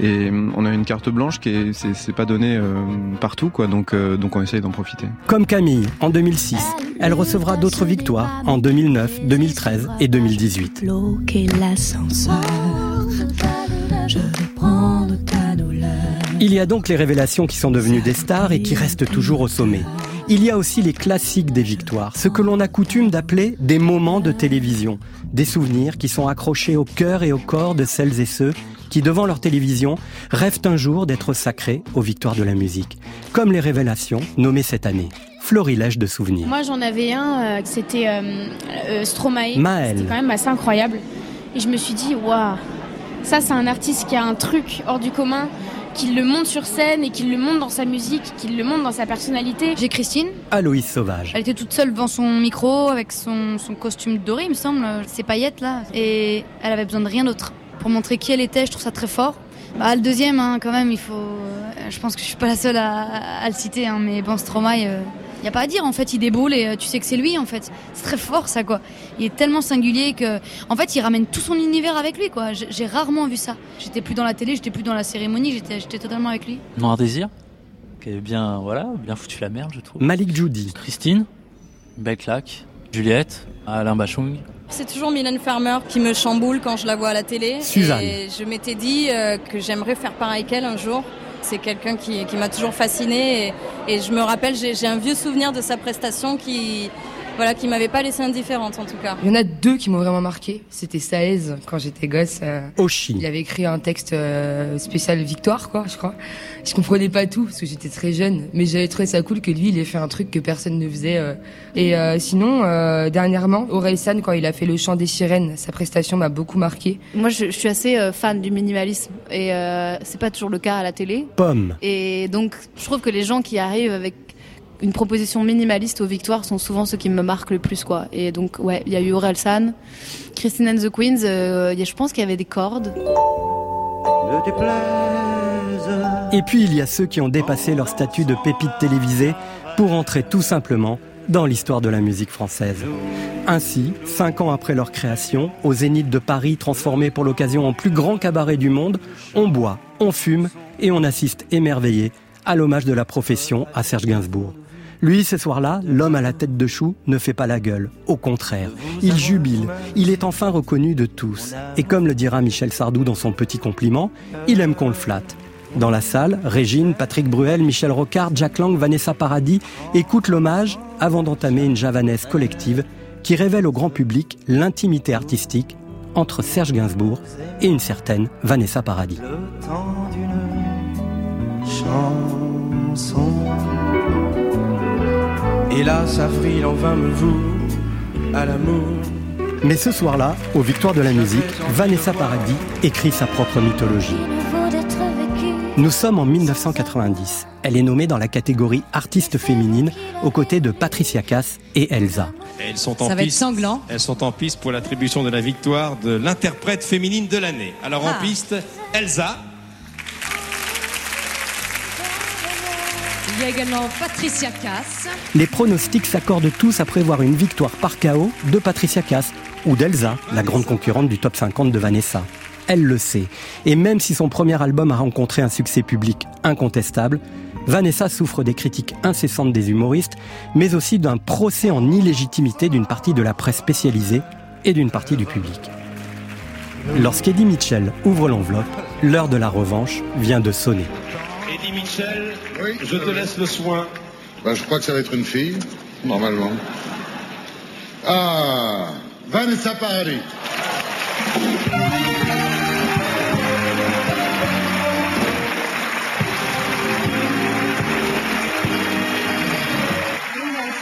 S38: Et euh, on a une carte blanche qui est c'est pas donné euh, partout quoi, donc donc on essaye d'en profiter.
S2: Comme Camille en 2006, elle recevra d'autres victoires en 2009, 2013 et 2018. Il y a donc les révélations qui sont devenues des stars et qui restent toujours au sommet. Il y a aussi les classiques des victoires, ce que l'on a coutume d'appeler des moments de télévision, des souvenirs qui sont accrochés au cœur et au corps de celles et ceux qui, devant leur télévision, rêvent un jour d'être sacrés aux victoires de la musique, comme les révélations nommées cette année. Florilège de souvenirs.
S39: Moi j'en avais un, euh, c'était euh, euh, Stromae.
S2: Maël.
S39: C'était quand même assez incroyable. Et je me suis dit, waouh, ça c'est un artiste qui a un truc hors du commun qu'il le monte sur scène et qu'il le monte dans sa musique, qu'il le monte dans sa personnalité.
S4: J'ai Christine.
S2: Aloïs Sauvage.
S4: Elle était toute seule devant son micro avec son, son costume doré, il me semble, ses paillettes là. Et elle avait besoin de rien d'autre. Pour montrer qui elle était, je trouve ça très fort. Bah, le deuxième, hein, quand même, il faut. Je pense que je suis pas la seule à, à le citer, hein, mais bon, Stromae. Euh n'y a pas à dire en fait, il déboule et euh, tu sais que c'est lui en fait. C'est très fort ça quoi. Il est tellement singulier que en fait, il ramène tout son univers avec lui quoi. J'ai rarement vu ça. J'étais plus dans la télé, j'étais plus dans la cérémonie, j'étais totalement avec lui.
S5: Noir désir qui est bien voilà, bien foutu la merde, je trouve.
S2: Malik Judy,
S5: Christine, belle claque, Juliette, Alain Bachung.
S3: C'est toujours Mylène Farmer qui me chamboule quand je la vois à la télé.
S2: Suzanne.
S3: Et je m'étais dit euh, que j'aimerais faire pareil qu'elle un jour. C'est quelqu'un qui, qui m'a toujours fasciné et, et, je me rappelle, j'ai un vieux souvenir de sa prestation qui, voilà, qui m'avait pas laissé indifférente en tout cas.
S6: Il y en a deux qui m'ont vraiment marqué. C'était Saez quand j'étais gosse. Euh,
S2: Oshi.
S6: Il avait écrit un texte euh, spécial victoire, quoi, je crois. Je comprenais pas tout parce que j'étais très jeune, mais j'avais trouvé ça cool que lui, il ait fait un truc que personne ne faisait. Euh. Et euh, sinon, euh, dernièrement, San quand il a fait le chant des sirènes, sa prestation m'a beaucoup marqué.
S39: Moi, je, je suis assez euh, fan du minimalisme et euh, c'est pas toujours le cas à la télé.
S2: Pomme.
S39: Et donc, je trouve que les gens qui arrivent avec une proposition minimaliste aux victoires sont souvent ceux qui me marquent le plus quoi. Et donc ouais, il y a eu San, Christine and the Queens, euh, y a, je pense qu'il y avait des cordes.
S2: Et puis il y a ceux qui ont dépassé leur statut de pépite télévisée pour entrer tout simplement dans l'histoire de la musique française. Ainsi, cinq ans après leur création, au Zénith de Paris, transformé pour l'occasion en plus grand cabaret du monde, on boit, on fume et on assiste émerveillé à l'hommage de la profession à Serge Gainsbourg. Lui, ce soir-là, l'homme à la tête de chou ne fait pas la gueule. Au contraire, il jubile. Il est enfin reconnu de tous. Et comme le dira Michel Sardou dans son petit compliment, il aime qu'on le flatte. Dans la salle, Régine, Patrick Bruel, Michel Rocard, Jack Lang, Vanessa Paradis écoutent l'hommage avant d'entamer une javanaise collective qui révèle au grand public l'intimité artistique entre Serge Gainsbourg et une certaine Vanessa Paradis.
S18: Là, s'avril en vain me voue à l'amour.
S2: Mais ce soir-là, aux Victoires de la musique, Vanessa Paradis écrit sa propre mythologie. Nous sommes en 1990. Elle est nommée dans la catégorie artiste féminine aux côtés de Patricia Cass et Elsa.
S31: Elles sont en
S4: Ça va être
S31: piste.
S4: sanglant.
S31: Elles sont en piste pour l'attribution de la victoire de l'interprète féminine de l'année. Alors
S4: Ah.
S31: en piste, Elsa.
S4: Il y a également Patricia Cass.
S2: Les pronostics s'accordent tous à prévoir une victoire par KO de Patricia Cass ou d'Elsa, la grande concurrente du top 50 de Vanessa. Elle le sait. Et même si son premier album a rencontré un succès public incontestable, Vanessa souffre des critiques incessantes des humoristes, mais aussi d'un procès en illégitimité d'une partie de la presse spécialisée et d'une partie du public. Lorsqu'Eddie Mitchell ouvre l'enveloppe, l'heure de la revanche vient de sonner.
S31: Eddie Mitchell, je te laisse le soin.
S40: Ben, je crois que ça va être une fille, normalement. Ah, Vanessa Paradis.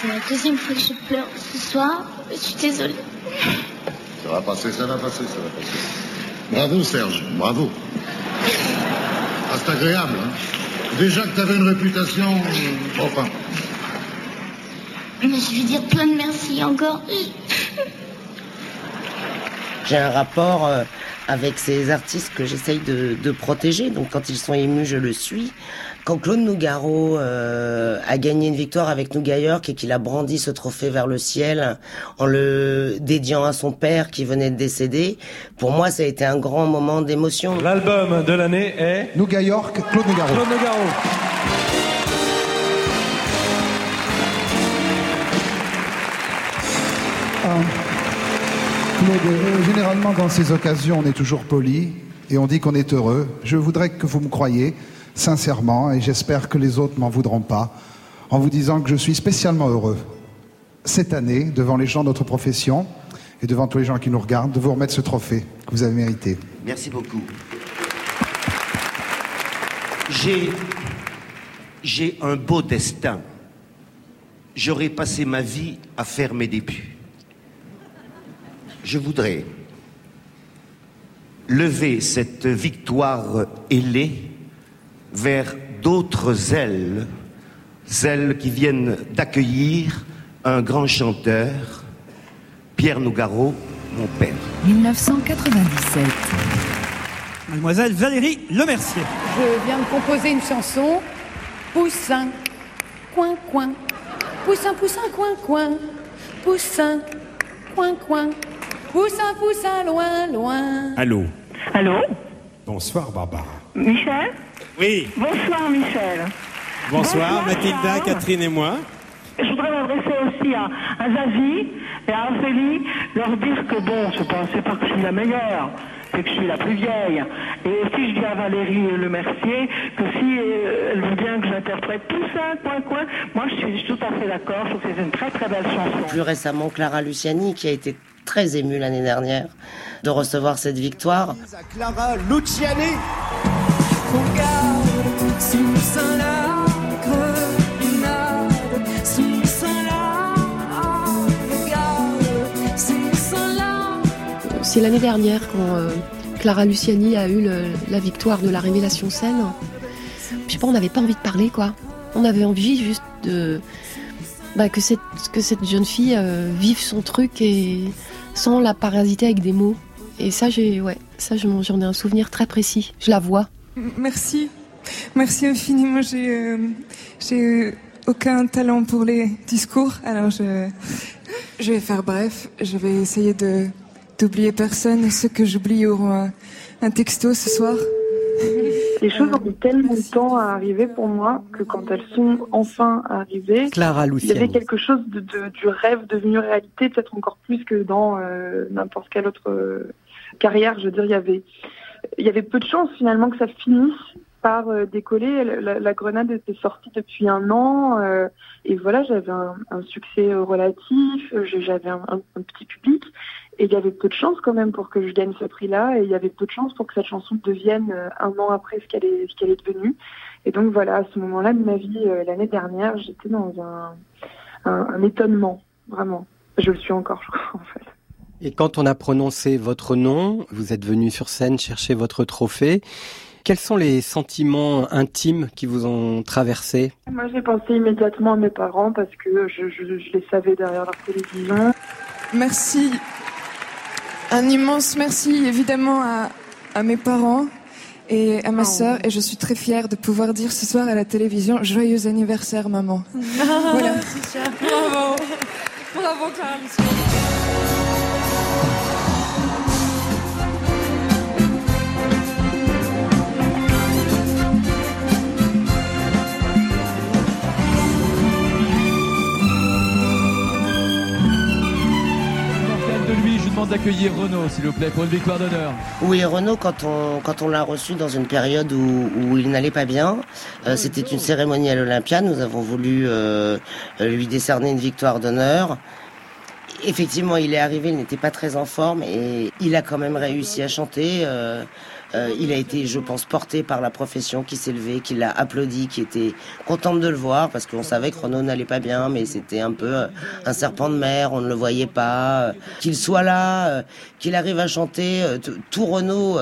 S41: C'est la deuxième fois que je pleure ce soir. Je suis désolée.
S40: Ça va passer, ça va passer, ça va passer. Bravo Serge, bravo. Ah, c'est agréable. Hein. Déjà que tu avais une réputation. Enfin.
S41: Je veux dire plein de merci encore.
S21: j'ai un rapport euh, avec ces artistes que j'essaye de, de protéger. Donc quand ils sont émus, je le suis. Quand Claude Nougaro euh, a gagné une victoire avec Nougat York et qu'il a brandi ce trophée vers le ciel en le dédiant à son père qui venait de décéder, pour moi ça a été un grand moment d'émotion.
S42: L'album de l'année est
S43: Nougat York, Claude Nougaro.
S42: Claude Nougaro.
S43: Ah. Claude, euh, généralement dans ces occasions, on est toujours poli et on dit qu'on est heureux. Je voudrais que vous me croyiez sincèrement et j'espère que les autres m'en voudront pas en vous disant que je suis spécialement heureux cette année devant les gens de notre profession et devant tous les gens qui nous regardent de vous remettre ce trophée que vous avez mérité.
S44: Merci beaucoup. J'ai. J'ai un beau destin. J'aurais passé ma vie à faire mes débuts. Je voudrais lever cette victoire ailée vers d'autres ailes, celles qui viennent d'accueillir un grand chanteur, Pierre Nougaro, mon père.
S45: 1997.
S46: Mademoiselle Valérie Lemercier.
S47: Je viens de composer une chanson. Poussin, coin, coin. Poussin, poussin, coin, coin. Poussin, coin, coin. Poussin, poussin, loin, loin.
S46: Allô.
S48: Allô
S46: Bonsoir Barbara.
S48: Michel?
S46: Oui.
S48: Bonsoir Michel.
S46: Bonsoir,
S48: Bonsoir,
S46: Mathilda,
S48: Charles.
S46: Catherine et moi.
S48: Je voudrais m'adresser aussi à, à Zazie et à Ophélie, leur dire que bon, pas, c'est pas que je suis la meilleure, c'est que je suis la plus vieille. Et si je dis à Valérie Le Mercier que si euh, elle veut bien que j'interprète tout ça, coin, coin, moi je suis tout à fait d'accord, je trouve que c'est une très très belle chanson.
S21: Plus récemment, Clara Luciani, qui a été très émue l'année dernière de recevoir cette victoire.
S18: Clara Luciani.
S11: C'est l'année dernière quand euh, Clara Luciani a eu la victoire de la révélation scène. Je sais pas, on n'avait pas envie de parler, quoi. On avait envie juste de bah, que cette que cette jeune fille euh, vive son truc et sans la parasiter avec des mots. Et ça, j'ai ça j'en ai un souvenir très précis. Je la vois.
S49: Merci. Merci infiniment. J'ai euh, j'ai aucun talent pour les discours, alors je, je vais faire bref. Je vais essayer de d'oublier personne. Ceux que j'oublie auront un, un texto ce soir.
S50: Les choses ont mis tellement de temps à arriver pour moi que quand elles sont enfin arrivées,
S34: Clara
S50: il y avait quelque chose de, de- du rêve devenu réalité, peut-être encore plus que dans euh, n'importe quelle autre euh, carrière. Je veux dire, il y avait, il y avait peu de chances finalement que ça finisse par euh, décoller. La, la grenade était sortie depuis un an euh, et voilà, j'avais un, un succès euh, relatif, euh, j'avais un, petit public et il y avait peu de chances quand même pour que je gagne ce prix-là et il y avait peu de chances pour que cette chanson devienne un an après ce qu'elle est, ce qu'elle est devenue. Et donc voilà, à ce moment-là de ma vie, l'année dernière, j'étais dans un, un étonnement, vraiment. Je le suis encore, je crois, en fait.
S34: Et quand on a prononcé votre nom, vous êtes venu sur scène chercher votre trophée. Quels sont les sentiments intimes qui vous ont traversé?
S50: Moi, j'ai pensé immédiatement à mes parents parce que je, je, je les savais derrière leur télévision.
S49: Merci. Un immense merci évidemment à, à mes parents et à ma sœur. Et je suis très fière de pouvoir dire ce soir à la télévision Joyeux anniversaire, maman. voilà.
S47: Bravo. Bravo, Clara
S51: D'accueillir Renaud, s'il vous plaît, pour une victoire d'honneur.
S21: Oui, Renaud, quand on, quand on l'a reçu dans une période où, où il n'allait pas bien, euh, c'était une cérémonie à l'Olympia. Nous avons voulu euh, lui décerner une victoire d'honneur. Effectivement, il est arrivé, il n'était pas très en forme et il a quand même réussi à chanter. euh, euh, il a été, je pense, porté par la profession qui s'est levée, qui l'a applaudi, qui était contente de le voir parce qu'on savait que Renaud n'allait pas bien, mais c'était un peu euh, un serpent de mer, on ne le voyait pas. euh, Qu'il soit là, qu'il arrive à chanter, tout Renaud,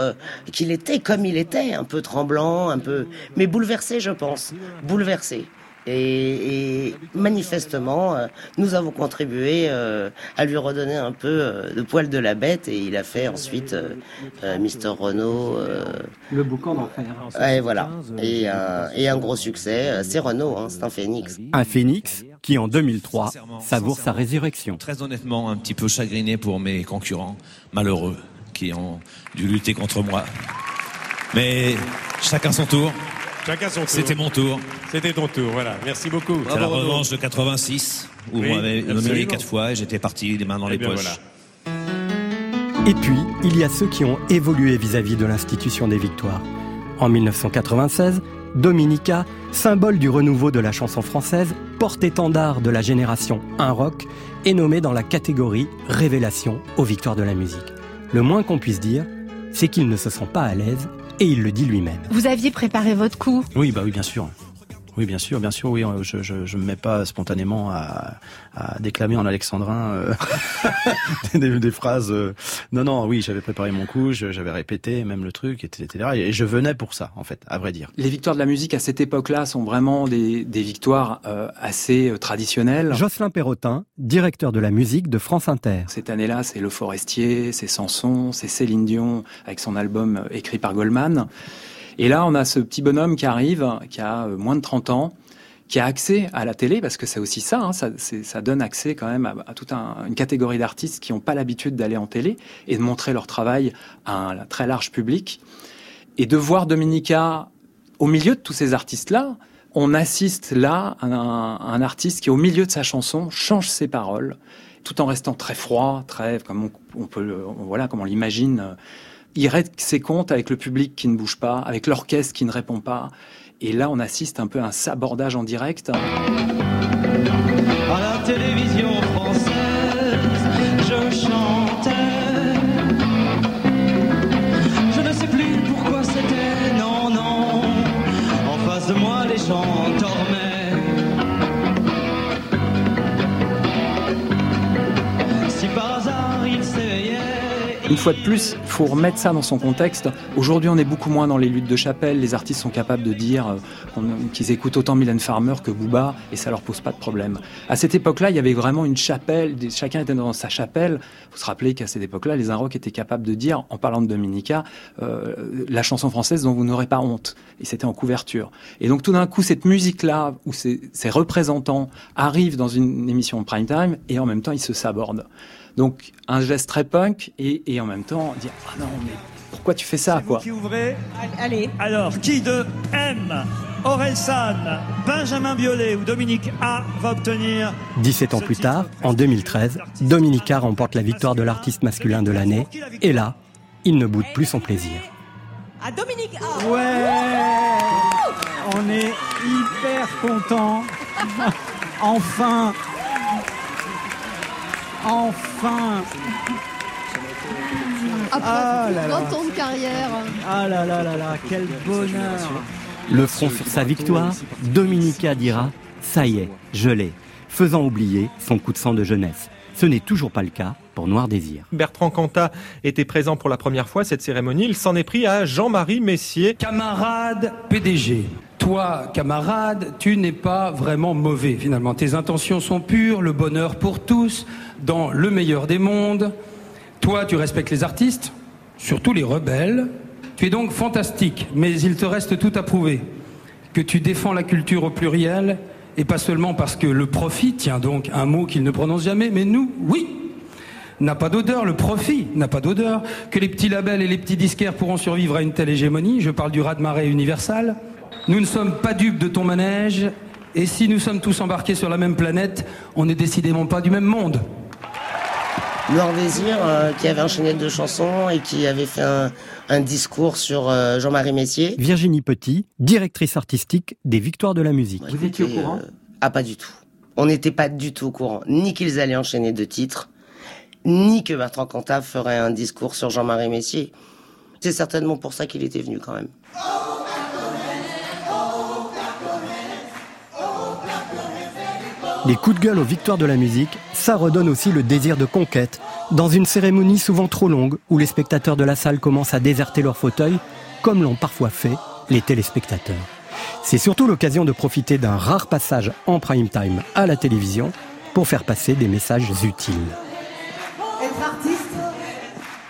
S21: qu'il était comme il était, un peu tremblant, un peu, mais bouleversé, je pense, bouleversé. Et, et manifestement, euh, nous avons contribué euh, à lui redonner un peu euh, de poil de la bête et il a fait ensuite euh, euh, Mister Renault. euh,
S34: Le boucan d'enfer.
S21: ouais, voilà. Et, un- et un gros succès. Euh, C'est Renault, hein, c'est un phénix.
S2: Un phénix qui, en 2003, savoure sa résurrection.
S52: Très honnêtement, un petit peu chagriné pour mes concurrents malheureux qui ont dû lutter contre moi. Mais chacun son tour.
S46: Chacun son tour.
S52: C'était mon tour.
S46: C'était ton tour, voilà. Merci beaucoup.
S52: C'est la revanche de 86 où
S46: Oui,
S52: on m'avait nominé quatre fois et j'étais parti les mains dans
S46: Eh
S52: les
S46: bien,
S52: poches.
S46: voilà.
S2: Et puis, il y a ceux qui ont évolué vis-à-vis de l'institution des victoires. En 1996, Dominica, symbole du renouveau de la chanson française, porte-étendard de la génération Un Rock, est nommé dans la catégorie Révélation aux victoires de la musique. Le moins qu'on puisse dire, c'est qu'il ne se sent pas à l'aise et il le dit lui-même.
S53: Vous aviez préparé votre coup?
S54: Oui, bah oui, bien sûr. Oui, bien sûr, bien sûr, oui. euh, Je je, je me mets pas spontanément à, à déclamer en alexandrin euh, des, des phrases. euh. Non, non, oui, j'avais préparé mon coup, j'avais répété même le truc, etc. Et je venais pour ça, en fait, à vrai dire.
S55: Les victoires de la musique à cette époque-là sont vraiment des, des victoires euh, assez euh, traditionnelles.
S2: Jocelyn Perrotin, directeur de la musique de France Inter.
S55: Cette année-là, c'est Le Forestier, c'est Samson, c'est Céline Dion avec son album euh, écrit par Goldman. Et là, on a ce petit bonhomme qui arrive, qui a euh, moins de 30 ans, qui a accès à la télé, parce que c'est aussi ça, hein, ça, donne accès quand même à, toute un- une catégorie d'artistes qui n'ont pas l'habitude d'aller en télé et de montrer leur travail à un très large public. Et de voir Dominica au milieu de tous ces artistes-là, on assiste là à un, artiste qui, au milieu de sa chanson, change ses paroles, tout en restant très froid, très comme on, peut, voilà, comme on l'imagine. Il règle ses comptes avec le public qui ne bouge pas, avec l'orchestre qui ne répond pas. Et là, on assiste un peu à un sabordage en direct.
S26: À la télévision française, je chantais. Je ne sais plus pourquoi c'était, non, non. En face de moi, les gens dormaient. Si par hasard ils s'éveillaient.
S55: Une fois de plus, il faut remettre ça dans son contexte. Aujourd'hui, on est beaucoup moins dans les luttes de chapelle. Les artistes sont capables de dire euh, qu'ils écoutent autant Mylène Farmer que Booba et ça leur pose pas de problème. À cette époque-là, il y avait vraiment une chapelle. Chacun était dans sa chapelle. Faut se rappeler qu'à cette époque-là, les Inrocks étaient capables de dire, en parlant de Dominica, euh, la chanson française dont vous n'aurez pas honte. Et c'était en couverture. Et donc, tout d'un coup, cette musique-là, où ces, ces représentants arrivent dans une émission prime time et en même temps, ils se sabordent. Donc un geste très punk et, et en même temps dire ah non mais pourquoi tu fais ça quoi
S46: Qui ouvrez
S47: Allez.
S46: Alors, qui de M, Orelsan, Benjamin Biolay ou Dominique A va obtenir
S2: 17 ans plus tard, en 2013, Dominica remporte la victoire de l'artiste masculin de l'année. Et là, il ne boude plus son plaisir.
S47: À Dominique A.
S46: Ouais On est hyper content. enfin Enfin
S11: Après
S46: Ah là là.
S11: 20 ans de carrière.
S46: Ah là là là là, quel bonheur
S2: Le front sur sa victoire, Dominica dira Ça y est, je l'ai, faisant oublier son coup de sang de jeunesse. Ce n'est toujours pas le cas pour Noir Désir.
S42: Bertrand Cantat était présent pour la première fois à cette cérémonie. Il s'en est pris à Jean-Marie Messier.
S56: Camarade PDG, toi, camarade, tu n'es pas vraiment mauvais finalement. Tes intentions sont pures, le bonheur pour tous, dans le meilleur des mondes. Toi, tu respectes les artistes, surtout les rebelles. Tu es donc fantastique, mais il te reste tout à prouver. Que tu défends la culture au pluriel, et pas seulement parce que le profit, tiens donc, un mot qu'il ne prononce jamais, mais nous, oui, n'a pas d'odeur, le profit n'a pas d'odeur, que les petits labels et les petits disquaires pourront survivre à une telle hégémonie, je parle du raz-de-marée universal. Nous ne sommes pas dupes de ton manège, et si nous sommes tous embarqués sur la même planète, on n'est décidément pas du même monde.
S21: Noir Désir, euh, qui avait enchaîné deux chansons et qui avait fait un, un discours sur euh, Jean-Marie Messier.
S2: Virginie Petit, directrice artistique des Victoires de la musique.
S21: Vous étiez au courant Ah, pas du tout. On n'était pas du tout au courant, ni qu'ils allaient enchaîner deux titres, ni que Bertrand Cantat ferait un discours sur Jean-Marie Messier. C'est certainement pour ça qu'il était venu quand même.
S2: Les coups de gueule aux victoires de la musique, ça redonne aussi le désir de conquête, dans une cérémonie souvent trop longue où les spectateurs de la salle commencent à déserter leur fauteuil, comme l'ont parfois fait les téléspectateurs. C'est surtout l'occasion de profiter d'un rare passage en prime time à la télévision pour faire passer des messages utiles.
S57: Être artiste,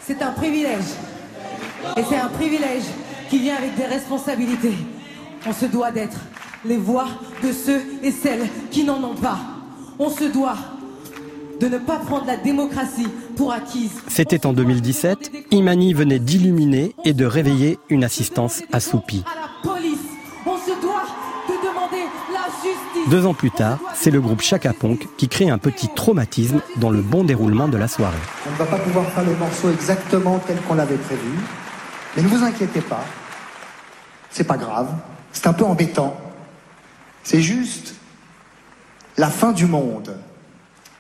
S57: c'est un privilège. Et c'est un privilège qui vient avec des responsabilités. On se doit d'être les voix de ceux et celles qui n'en ont pas. On se doit de ne pas prendre la démocratie pour acquise.
S2: C'était en 2017, Imani venait d'illuminer et de réveiller une assistance assoupie.
S57: À la police, on se doit de demander la justice.
S2: Deux ans plus tard, c'est le groupe Chaka Ponk qui crée un petit traumatisme dans le bon déroulement de la soirée.
S16: On ne va pas pouvoir faire le morceau exactement tel qu'on l'avait prévu. Mais ne vous inquiétez pas. C'est pas grave. C'est un peu embêtant. C'est juste la fin du monde.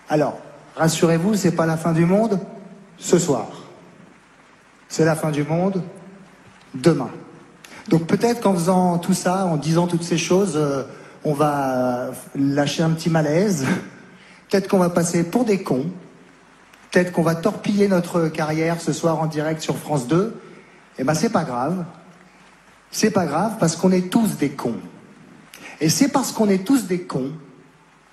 S16: Alors, rassurez-vous, c'est pas la fin du monde ce soir. C'est la fin du monde demain. Donc peut-être qu'en faisant tout ça, en disant toutes ces choses, euh, on va lâcher un petit malaise. Peut-être qu'on va passer pour des cons. Peut-être qu'on va torpiller notre carrière ce soir en direct sur France 2. Eh ben c'est pas grave. C'est pas grave parce qu'on est tous des cons. Et c'est parce qu'on est tous des cons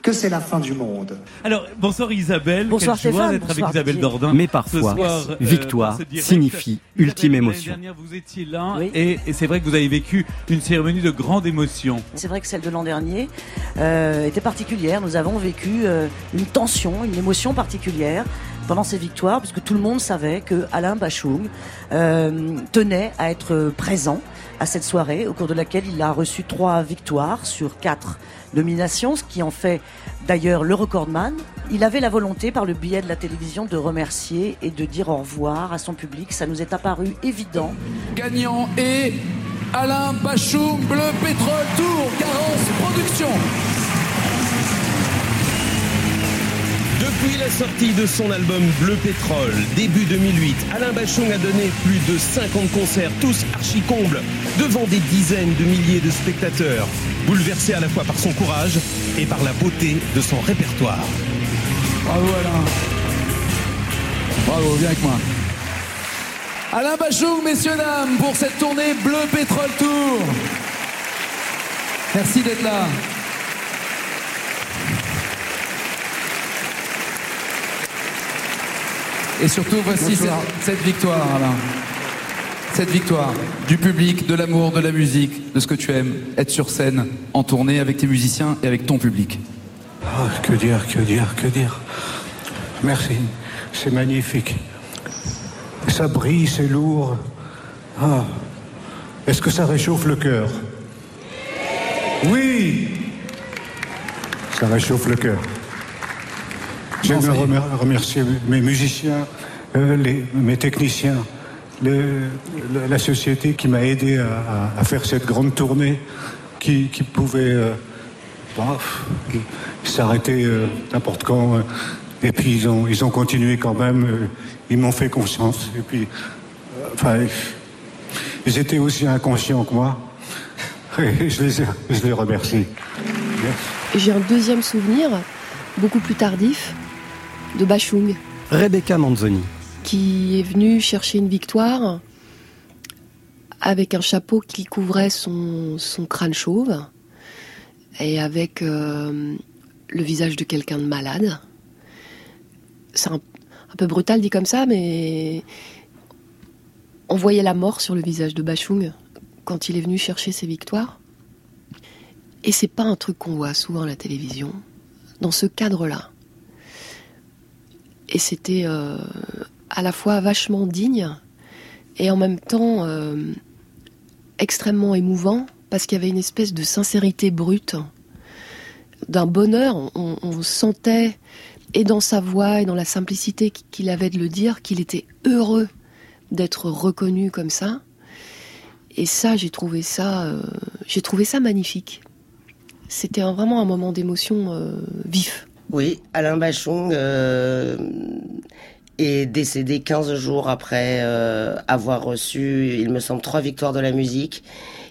S16: que c'est la fin du monde.
S9: Alors, bonsoir Isabelle.
S57: Bonsoir
S9: Quelle joie
S57: Stéphane,
S9: d'être avec Isabelle. Dordain.
S2: Mais parfois,
S9: ce soir, euh,
S2: victoire
S9: direct.
S2: signifie
S9: Isabelle,
S2: ultime
S9: l'année
S2: émotion.
S9: dernière, vous étiez là et, et c'est vrai que vous avez vécu une cérémonie de grande émotion.
S58: C'est vrai que celle de l'an dernier euh, était particulière. Nous avons vécu euh, une tension, une émotion particulière pendant ces victoires, puisque tout le monde savait que Alain Bachung euh, tenait à être présent à cette soirée, au cours de laquelle il a reçu trois victoires sur quatre nominations, ce qui en fait d'ailleurs le recordman. Il avait la volonté, par le biais de la télévision, de remercier et de dire au revoir à son public. Ça nous est apparu évident.
S49: Gagnant et Alain Bachung, Bleu Pétrole Tour, Garance Production.
S1: Depuis la sortie de son album Bleu Pétrole, début 2008, Alain Bachung a donné plus de 50 concerts, tous archi-combles, devant des dizaines de milliers de spectateurs, bouleversés à la fois par son courage et par la beauté de son répertoire.
S49: Bravo Alain. Bravo, viens avec moi. Alain Bachung, messieurs, dames, pour cette tournée Bleu Pétrole Tour. Merci d'être là. Et surtout, voici cette, cette victoire, Alain. Cette victoire du public, de l'amour, de la musique, de ce que tu aimes, être sur scène, en tournée avec tes musiciens et avec ton public.
S59: Ah, que dire, que dire, que dire. Merci, c'est magnifique. Ça brille, c'est lourd. Ah, est-ce que ça réchauffe le cœur? Oui Ça réchauffe le cœur. J'aimerais remer- remercier mes musiciens, euh, les- mes techniciens, la société qui m'a aidé à, faire cette grande tournée, qui, qui pouvait euh, bah, s'arrêter euh, n'importe quand. euh, et puis ils ont, ils ont continué quand même, ils m'ont fait confiance. Et puis, enfin, ils étaient aussi inconscients que moi. Et je les, je les remercie. Merci.
S11: J'ai un deuxième souvenir, beaucoup plus tardif, de Bachung,
S2: Rebecca Manzoni.
S11: qui est venu chercher une victoire avec un chapeau qui couvrait son, son crâne chauve et avec euh, le visage de quelqu'un de malade. C'est un, un peu brutal dit comme ça, mais on voyait la mort sur le visage de Bachung quand il est venu chercher ses victoires. Et c'est pas un truc qu'on voit souvent à la télévision, dans ce cadre-là. Et c'était euh, à la fois vachement digne et en même temps euh, extrêmement émouvant parce qu'il y avait une espèce de sincérité brute, d'un bonheur. On, sentait, et dans sa voix et dans la simplicité qu'il avait de le dire, qu'il était heureux d'être reconnu comme ça. Et ça, j'ai trouvé ça, euh, j'ai trouvé ça magnifique. C'était vraiment un moment d'émotion vif.
S21: Oui, Alain Bachung euh, est décédé 15 jours après euh, avoir reçu, il me semble, trois victoires de la musique.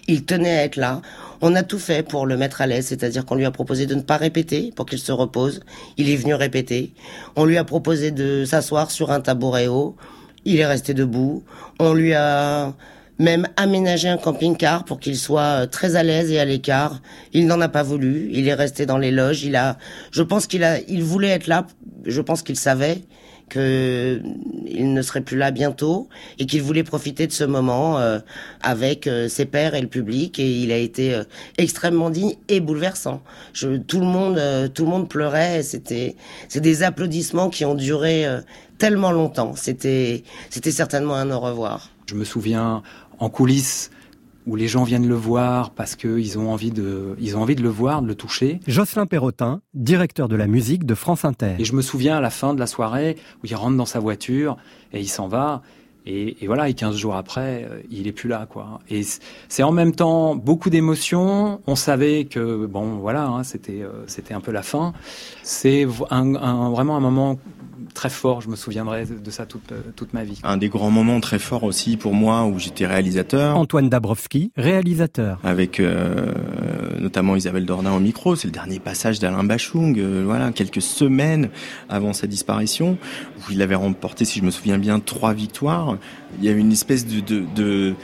S21: Il tenait à être là. On a tout fait pour le mettre à l'aise, c'est-à-dire qu'on lui a proposé de ne pas répéter pour qu'il se repose. Il est venu répéter. On lui a proposé de s'asseoir sur un tabouret haut. Il est resté debout. On lui a même aménagé un camping-car pour qu'il soit euh, très à l'aise et à l'écart. Il n'en a pas voulu. Il est resté dans les loges. Il a, je pense qu'il a, il voulait être là. Je pense qu'il savait que il ne serait plus là bientôt et qu'il voulait profiter de ce moment euh, avec euh, ses pairs et le public et il a été euh, extrêmement digne et bouleversant. Tout le monde, euh, tout le monde pleurait. C'était, c'est des applaudissements qui ont duré euh, tellement longtemps. C'était, c'était certainement un au revoir.
S55: Je me souviens en coulisses où les gens viennent le voir parce qu'ils ont envie de, ils ont envie de le voir, de le toucher.
S2: Jocelyn Perrotin, directeur de la musique de France Inter.
S55: Et je me souviens à la fin de la soirée où il rentre dans sa voiture et il s'en va. Et, et voilà, et 15 jours après, euh, il est plus là, quoi. Et c'est en même temps beaucoup d'émotions. On savait que, bon, voilà, hein, c'était, euh, c'était un peu la fin. C'est v- un, un- vraiment un moment très fort. Je me souviendrai de, de ça toute, euh, toute ma vie.
S60: Un des grands moments très forts aussi pour moi où j'étais réalisateur.
S2: Antoine Dabrowski, réalisateur.
S60: Avec euh, notamment Isabelle Dornin au micro, c'est le dernier passage d'Alain Bachung, euh, voilà, quelques semaines avant sa disparition, où il avait remporté, si je me souviens bien, trois victoires. Il y avait une espèce de, de, de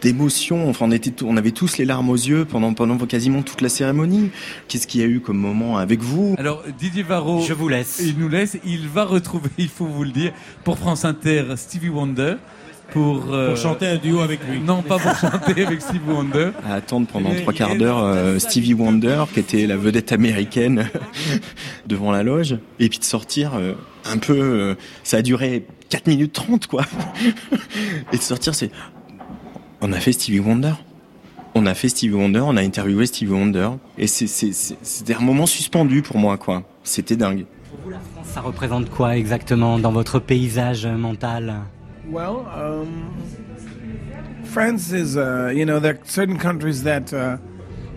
S60: d'émotion. Enfin, on était, on avait tous les larmes aux yeux pendant pendant quasiment toute la cérémonie. Qu'est-ce qu'il y a eu comme moment avec vous?
S61: Alors Didier Varro,
S2: Je vous laisse.
S61: Il nous laisse. Il va retrouver, il faut vous le dire, pour France Inter, Stevie Wonder. Pour, euh,
S62: Pour chanter un duo avec lui.
S61: Non, pas pour chanter avec Stevie Wonder.
S60: à attendre pendant trois quarts d'heure euh, Stevie Wonder, qui était la vedette américaine devant la loge, et puis de sortir euh, un peu, euh, ça a duré 4 minutes 30 quoi, et de sortir c'est, on a fait Stevie Wonder, on a fait Stevie Wonder, on a interviewé Stevie Wonder, et c'était un moment suspendu pour moi quoi, c'était dingue.
S34: Ça représente quoi exactement dans votre paysage mental?
S63: Well, um, France is, uh, you know, there are certain countries that uh,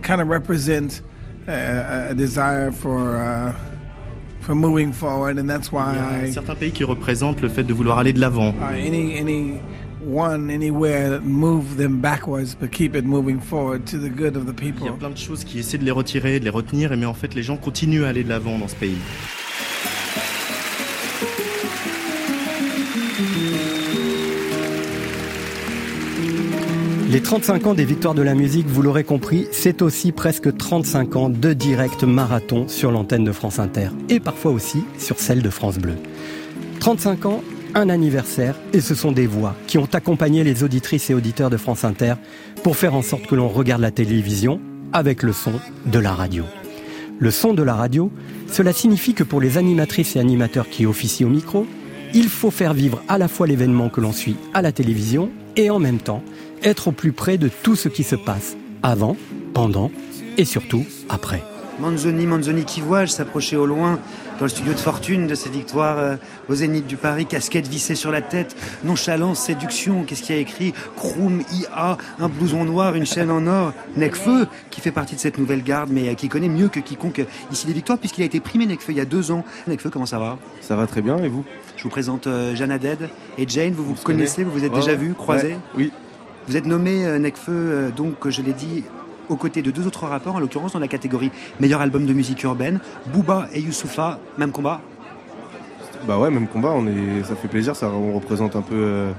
S63: kind of represent uh, a desire for uh, for moving forward, and that's why
S60: Il y a
S63: I,
S60: certains pays qui représentent le fait de vouloir aller de l'avant.
S63: uh, any any one anywhere move them backwards, but keep it moving forward to the good of the
S60: Il y
S63: people.
S60: a plein de choses qui essaient de les retirer, de les retenir, mais en fait les gens continuent à aller de l'avant dans ce pays.
S2: Les 35 ans des victoires de la musique, vous l'aurez compris, c'est aussi presque 35 ans de direct marathon sur l'antenne de France Inter et parfois aussi sur celle de France Bleu. 35 ans, un anniversaire et ce sont des voix qui ont accompagné les auditrices et auditeurs de France Inter pour faire en sorte que l'on regarde la télévision avec le son de la radio. Le son de la radio, cela signifie que pour les animatrices et animateurs qui officient au micro, il faut faire vivre à la fois l'événement que l'on suit à la télévision et en même temps être au plus près de tout ce qui se passe avant, pendant et surtout après.
S59: Manzoni, Manzoni qui voit, s'approchait au loin dans le studio de fortune de ses victoires euh, au Zénith du Paris, casquette vissée sur la tête, nonchalance, séduction, qu'est-ce qu'il y a écrit? Kroum, IA, un blouson noir, une chaîne en or, Necfeu, qui fait partie de cette nouvelle garde, mais euh, qui connaît mieux que quiconque euh, ici les victoires, puisqu'il a été primé Necfeu il y a deux ans. Necfeu, comment ça va?
S64: Ça va très bien, et vous?
S59: Je vous présente euh, Jeanne Haddad et Jane, vous vous
S64: se
S59: connaissez, vous vous êtes déjà vus, croisés?
S64: Ouais, Oui.
S59: Vous êtes nommé euh, Necfeu, donc, je l'ai dit, aux côtés de deux autres rappeurs, en l'occurrence dans la catégorie meilleur album de musique urbaine, Booba et Youssoufa, même combat?
S64: Bah ouais, même combat, on est, ça fait plaisir, ça, on représente un peu euh,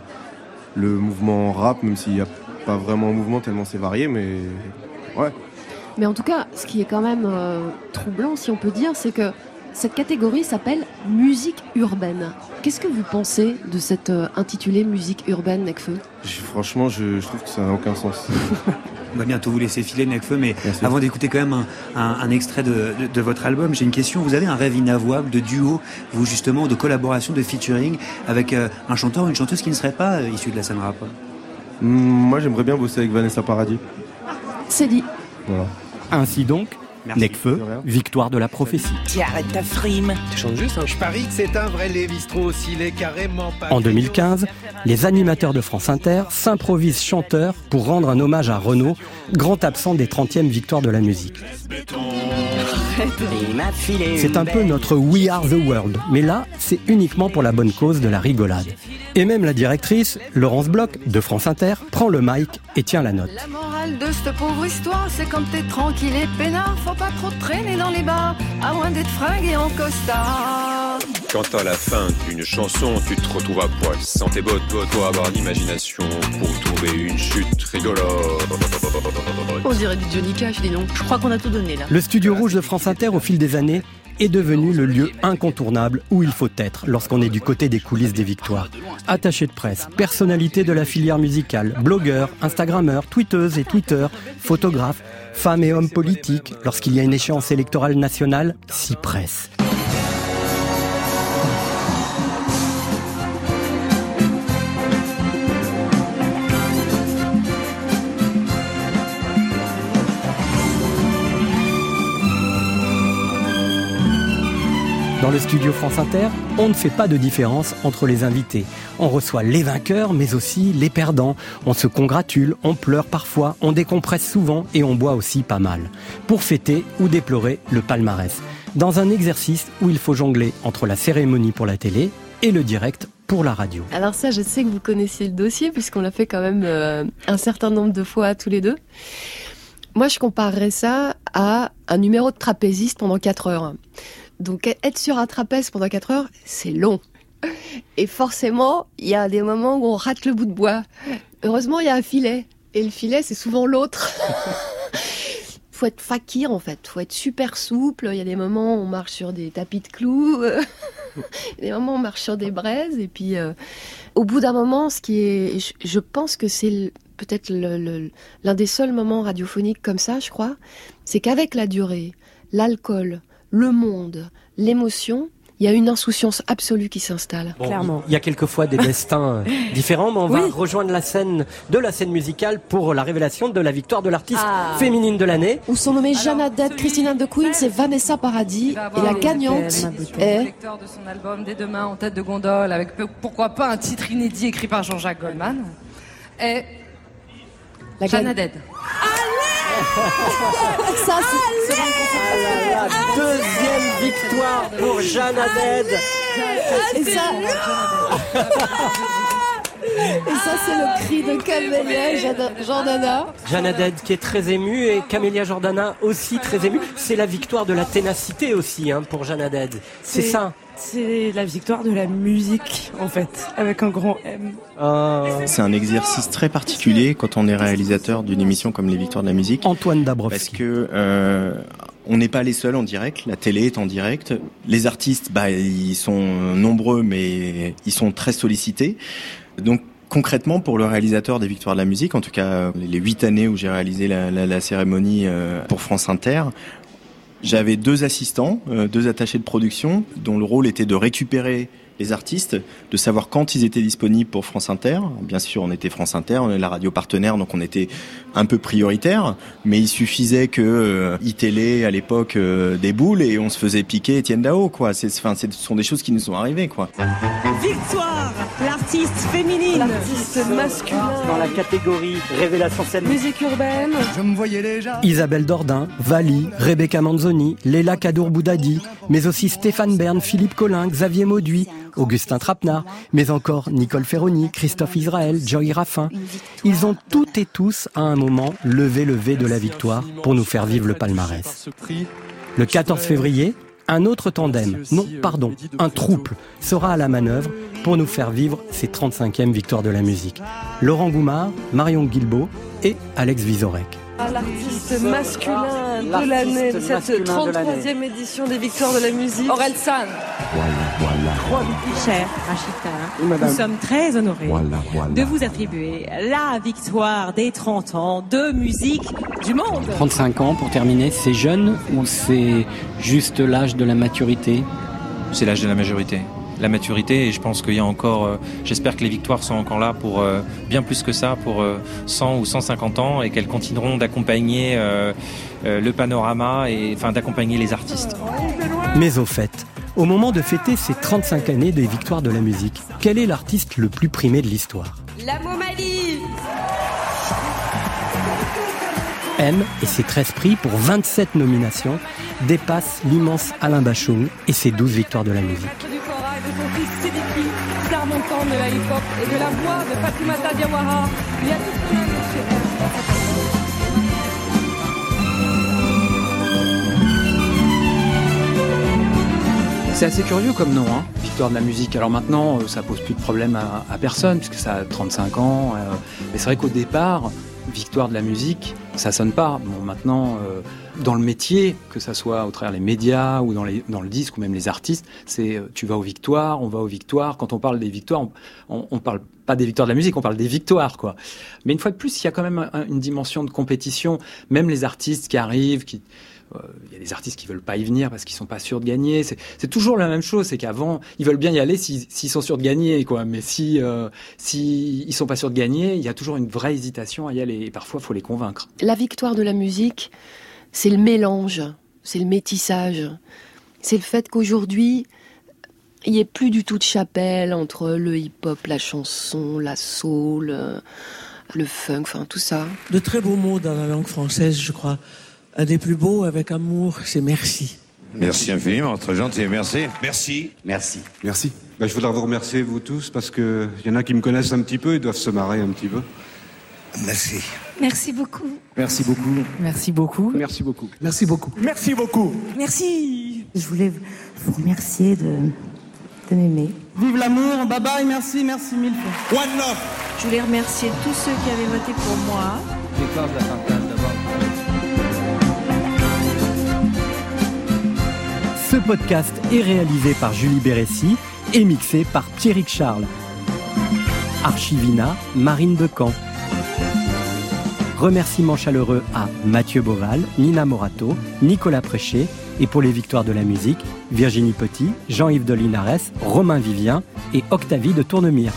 S64: le mouvement rap, même s'il n'y a pas vraiment un mouvement tellement c'est varié, mais ouais.
S11: Mais en tout cas, ce qui est quand même euh, troublant, si on peut dire, c'est que cette catégorie s'appelle musique urbaine. Qu'est-ce que vous pensez de cette euh, intitulée musique urbaine, Necfeu
S64: Franchement, je, je trouve que ça n'a aucun sens.
S59: On va bientôt vous laisser filer Necfeu, mais
S64: Merci.
S59: avant d'écouter quand même un, un- un extrait de, de- de votre album, j'ai une question. Vous avez un rêve inavouable de duo, vous justement, de collaboration, de featuring avec euh, un chanteur ou une chanteuse qui ne serait pas euh, issu de la scène rap?
S64: Moi, j'aimerais bien bosser avec Vanessa Paradis.
S11: C'est dit.
S64: Voilà.
S2: Ainsi donc, Necfeu, victoire de la prophétie.
S65: Tiens, arrête ta frime.
S66: Tu chantes juste, hein Je parie que c'est un vrai Lévi-Strauss, il est carrément pas...
S2: En 2015, les animateurs de France Inter s'improvisent chanteurs pour rendre un hommage à Renaud, grand absent des 30e victoires de la musique. C'est un peu notre We Are the World, mais là, c'est uniquement pour la bonne cause de la rigolade. Et même la directrice, Laurence Bloch, de France Inter, prend le mic et tient la note.
S67: La morale
S68: morale de cette pauvre histoire, c'est quand t'es tranquille et peinard, faut pas trop traîner dans les bars, à moins d'être fringué en costard.
S69: Quand à la fin d'une chanson, tu te retrouves à poil sans tes bottes, faut avoir l'imagination pour trouver une chute rigolote.
S11: On dirait du Johnny Cash, dis donc.
S70: Je crois qu'on a tout donné là.
S2: Le studio rouge de France Inter, au fil des années, est devenu le lieu incontournable où il faut être lorsqu'on est du côté des coulisses des victoires. Attachés de presse, personnalités de la filière musicale, blogueurs, instagrammeurs, tweeteuses et tweeteurs, photographes, femmes et hommes politiques, lorsqu'il y a une échéance électorale nationale, s'y presse. Dans le studio France Inter, on ne fait pas de différence entre les invités. On reçoit les vainqueurs, mais aussi les perdants. On se congratule, on pleure parfois, on décompresse souvent et on boit aussi pas mal. Pour fêter ou déplorer le palmarès. Dans un exercice où il faut jongler entre la cérémonie pour la télé et le direct pour la radio.
S11: Alors ça, je sais que vous connaissiez le dossier puisqu'on l'a fait quand même euh, un certain nombre de fois tous les deux. Moi, je comparerais ça à un numéro de trapéziste pendant 4 heures. Donc être sur un trapèze pendant 4 heures, c'est long. Et forcément, il y a des moments où on rate le bout de bois. Heureusement, il y a un filet. Et le filet, c'est souvent l'autre. faut être fakir en fait, faut être super souple. Il y a des moments où on marche sur des tapis de clous, il y a des moments où on marche sur des braises. Et puis, euh, au bout d'un moment, ce qui est, je, je pense que c'est peut-être l'un des seuls moments radiophoniques comme ça, je crois, c'est qu'avec la durée, l'alcool, le monde, l'émotion, il y a une insouciance absolue qui s'installe.
S34: Bon, Il y a quelquefois des destins différents, mais on va rejoindre la scène de la scène musicale pour la révélation de la victoire de l'artiste
S62: Ah.
S34: féminine de l'année.
S62: Où sont nommées Jeanne Dead, Christina de Queen, c'est Vanessa Paradis. Et la gagnante est...
S71: lecteur de son album Dès demain en tête de gondole avec pourquoi pas un titre inédit écrit par Jean-Jacques Goldman est
S62: La
S71: Jeanne Haddad.
S62: Ça, c'est...
S34: Deuxième victoire pour Jeanne Haddad.
S62: Et ça... Et ça, c'est le cri de Camélia Jordana.
S34: Jeanne Haddad qui est très émue et Camélia Jordana aussi très émue. C'est la victoire de la ténacité aussi hein, pour Jeanne Haddad. C'est ça.
S70: C'est la victoire de la musique, en fait, avec un grand M.
S60: C'est un exercice très particulier quand on est réalisateur d'une émission comme Les Victoires de la musique.
S2: Antoine Dabrowski.
S60: Parce que euh, on n'est pas les seuls en direct. La télé est en direct. Les artistes, bah, ils sont nombreux, mais ils sont très sollicités. Donc concrètement, pour le réalisateur des Victoires de la musique, en tout cas les huit années où j'ai réalisé la cérémonie euh, pour France Inter, j'avais deux assistants, euh, deux attachés de production, dont le rôle était de récupérer les artistes, de savoir quand ils étaient disponibles pour France Inter. Bien sûr, on était France Inter, on est la radio partenaire, donc on était un peu prioritaire, mais il suffisait que euh, iTélé à l'époque euh, déboule et on se faisait piquer Étienne Dao, quoi. C'est, enfin, ce sont des choses qui nous sont arrivées, quoi.
S70: Victoire, l'artiste féminine. L'artiste masculin.
S34: Dans la catégorie révélation scène.
S70: Musique urbaine.
S34: Je me voyais déjà. Isabelle Dordain, Vali, Rebecca Manzoni, Léla Kadour-Boudadi, mais aussi Stéphane Bern, Philippe Collin, Xavier Mauduit, Augustin Trapenard, mais encore Nicole Ferroni, Christophe Israël, Joy Raffin. Ils ont toutes et tous, à un moment, levé le V de la victoire pour nous faire vivre le palmarès. Le 14 février, un autre tandem, non, pardon, un trouble, sera à la manœuvre pour nous faire vivre ces 35e victoires de la musique. Laurent Goumard, Marion Guilbault et Alex Vizorek.
S70: L'artiste masculin de l'année de cette
S34: masculin de l'année.
S70: 33e édition des Victoires de la musique. Aurel San.
S72: Cher Rachita, nous sommes très honorés de vous attribuer la victoire des 30 ans de musique du monde.
S34: 35 ans pour terminer, c'est jeune ou c'est juste l'âge de la maturité?
S67: C'est l'âge de la majorité. La maturité, et je pense qu'il y a encore, euh, j'espère que les victoires sont encore là pour euh, bien plus que ça, pour euh, 100 ou 150 ans, et qu'elles continueront d'accompagner euh, euh, le panorama et enfin d'accompagner les artistes.
S2: Mais au fait, au moment de fêter ces 35 années des victoires de la musique, quel est l'artiste le plus primé de l'histoire?
S72: La Momalie
S2: M et ses 13 prix pour 27 nominations dépassent l'immense Alain Bachung et ses 12 victoires de la musique
S71: et de son fils Sidiki, star montante de la hip-hop et de la voix de Fatoumata Diawara. Il y a tout cela, monsieur.
S55: C'est assez curieux comme nom, hein, Victoire de la musique. Alors maintenant, euh, ça pose plus de problème à, personne, puisque ça a 35 ans. Euh, mais c'est vrai qu'au départ, Victoire de la musique, ça sonne pas. Bon, maintenant, euh, dans le métier, que ça soit au travers les médias ou dans, les, dans le disque ou même les artistes, c'est euh, tu vas aux victoires, on va aux victoires. Quand on parle des victoires, on, on parle pas des victoires de la musique, on parle des victoires, quoi. Mais une fois de plus, il y a quand même un- une dimension de compétition. Même les artistes qui arrivent, qui il y a des artistes qui veulent pas y venir parce qu'ils sont pas sûrs de gagner. C'est toujours la même chose, c'est qu'avant ils veulent bien y aller s'ils s'ils sont sûrs de gagner, quoi. Mais si euh, si ils sont pas sûrs de gagner, il y a toujours une vraie hésitation à y aller. Et parfois, faut les convaincre.
S11: La victoire de la musique, c'est le mélange, c'est le métissage. C'est le fait qu'aujourd'hui, il n'y ait plus du tout de chapelle entre le hip-hop, la chanson, la soul, euh, le funk, enfin tout ça.
S73: De très beaux mots dans la langue française, je crois. Un des plus beaux avec amour, c'est merci.
S74: Merci infiniment, très gentil, merci. Merci.
S75: Merci.
S76: Merci. Ben, je voudrais vous remercier, vous tous, parce qu'il y en a qui me connaissent un petit peu, ils doivent se marrer un petit peu.
S75: Merci.
S77: Merci beaucoup.
S76: Merci beaucoup.
S77: Merci beaucoup.
S76: Merci beaucoup. Merci beaucoup. Merci beaucoup.
S77: Merci.
S78: Je voulais vous remercier de, de m'aimer.
S73: Vive l'amour, bye bye, merci, merci mille fois.
S76: One love.
S78: Je voulais remercier tous ceux qui avaient voté pour moi.
S2: Ce podcast est réalisé par Julie Bérécy et mixé par Pierrick Charles. Archivina, Marine Decamp. Remerciements chaleureux à Mathieu Boval, Nina Morato, Nicolas Préché et pour les victoires de la musique, Virginie Petit, Jean-Yves de Linares, Romain Vivien et Octavie de Tournemire.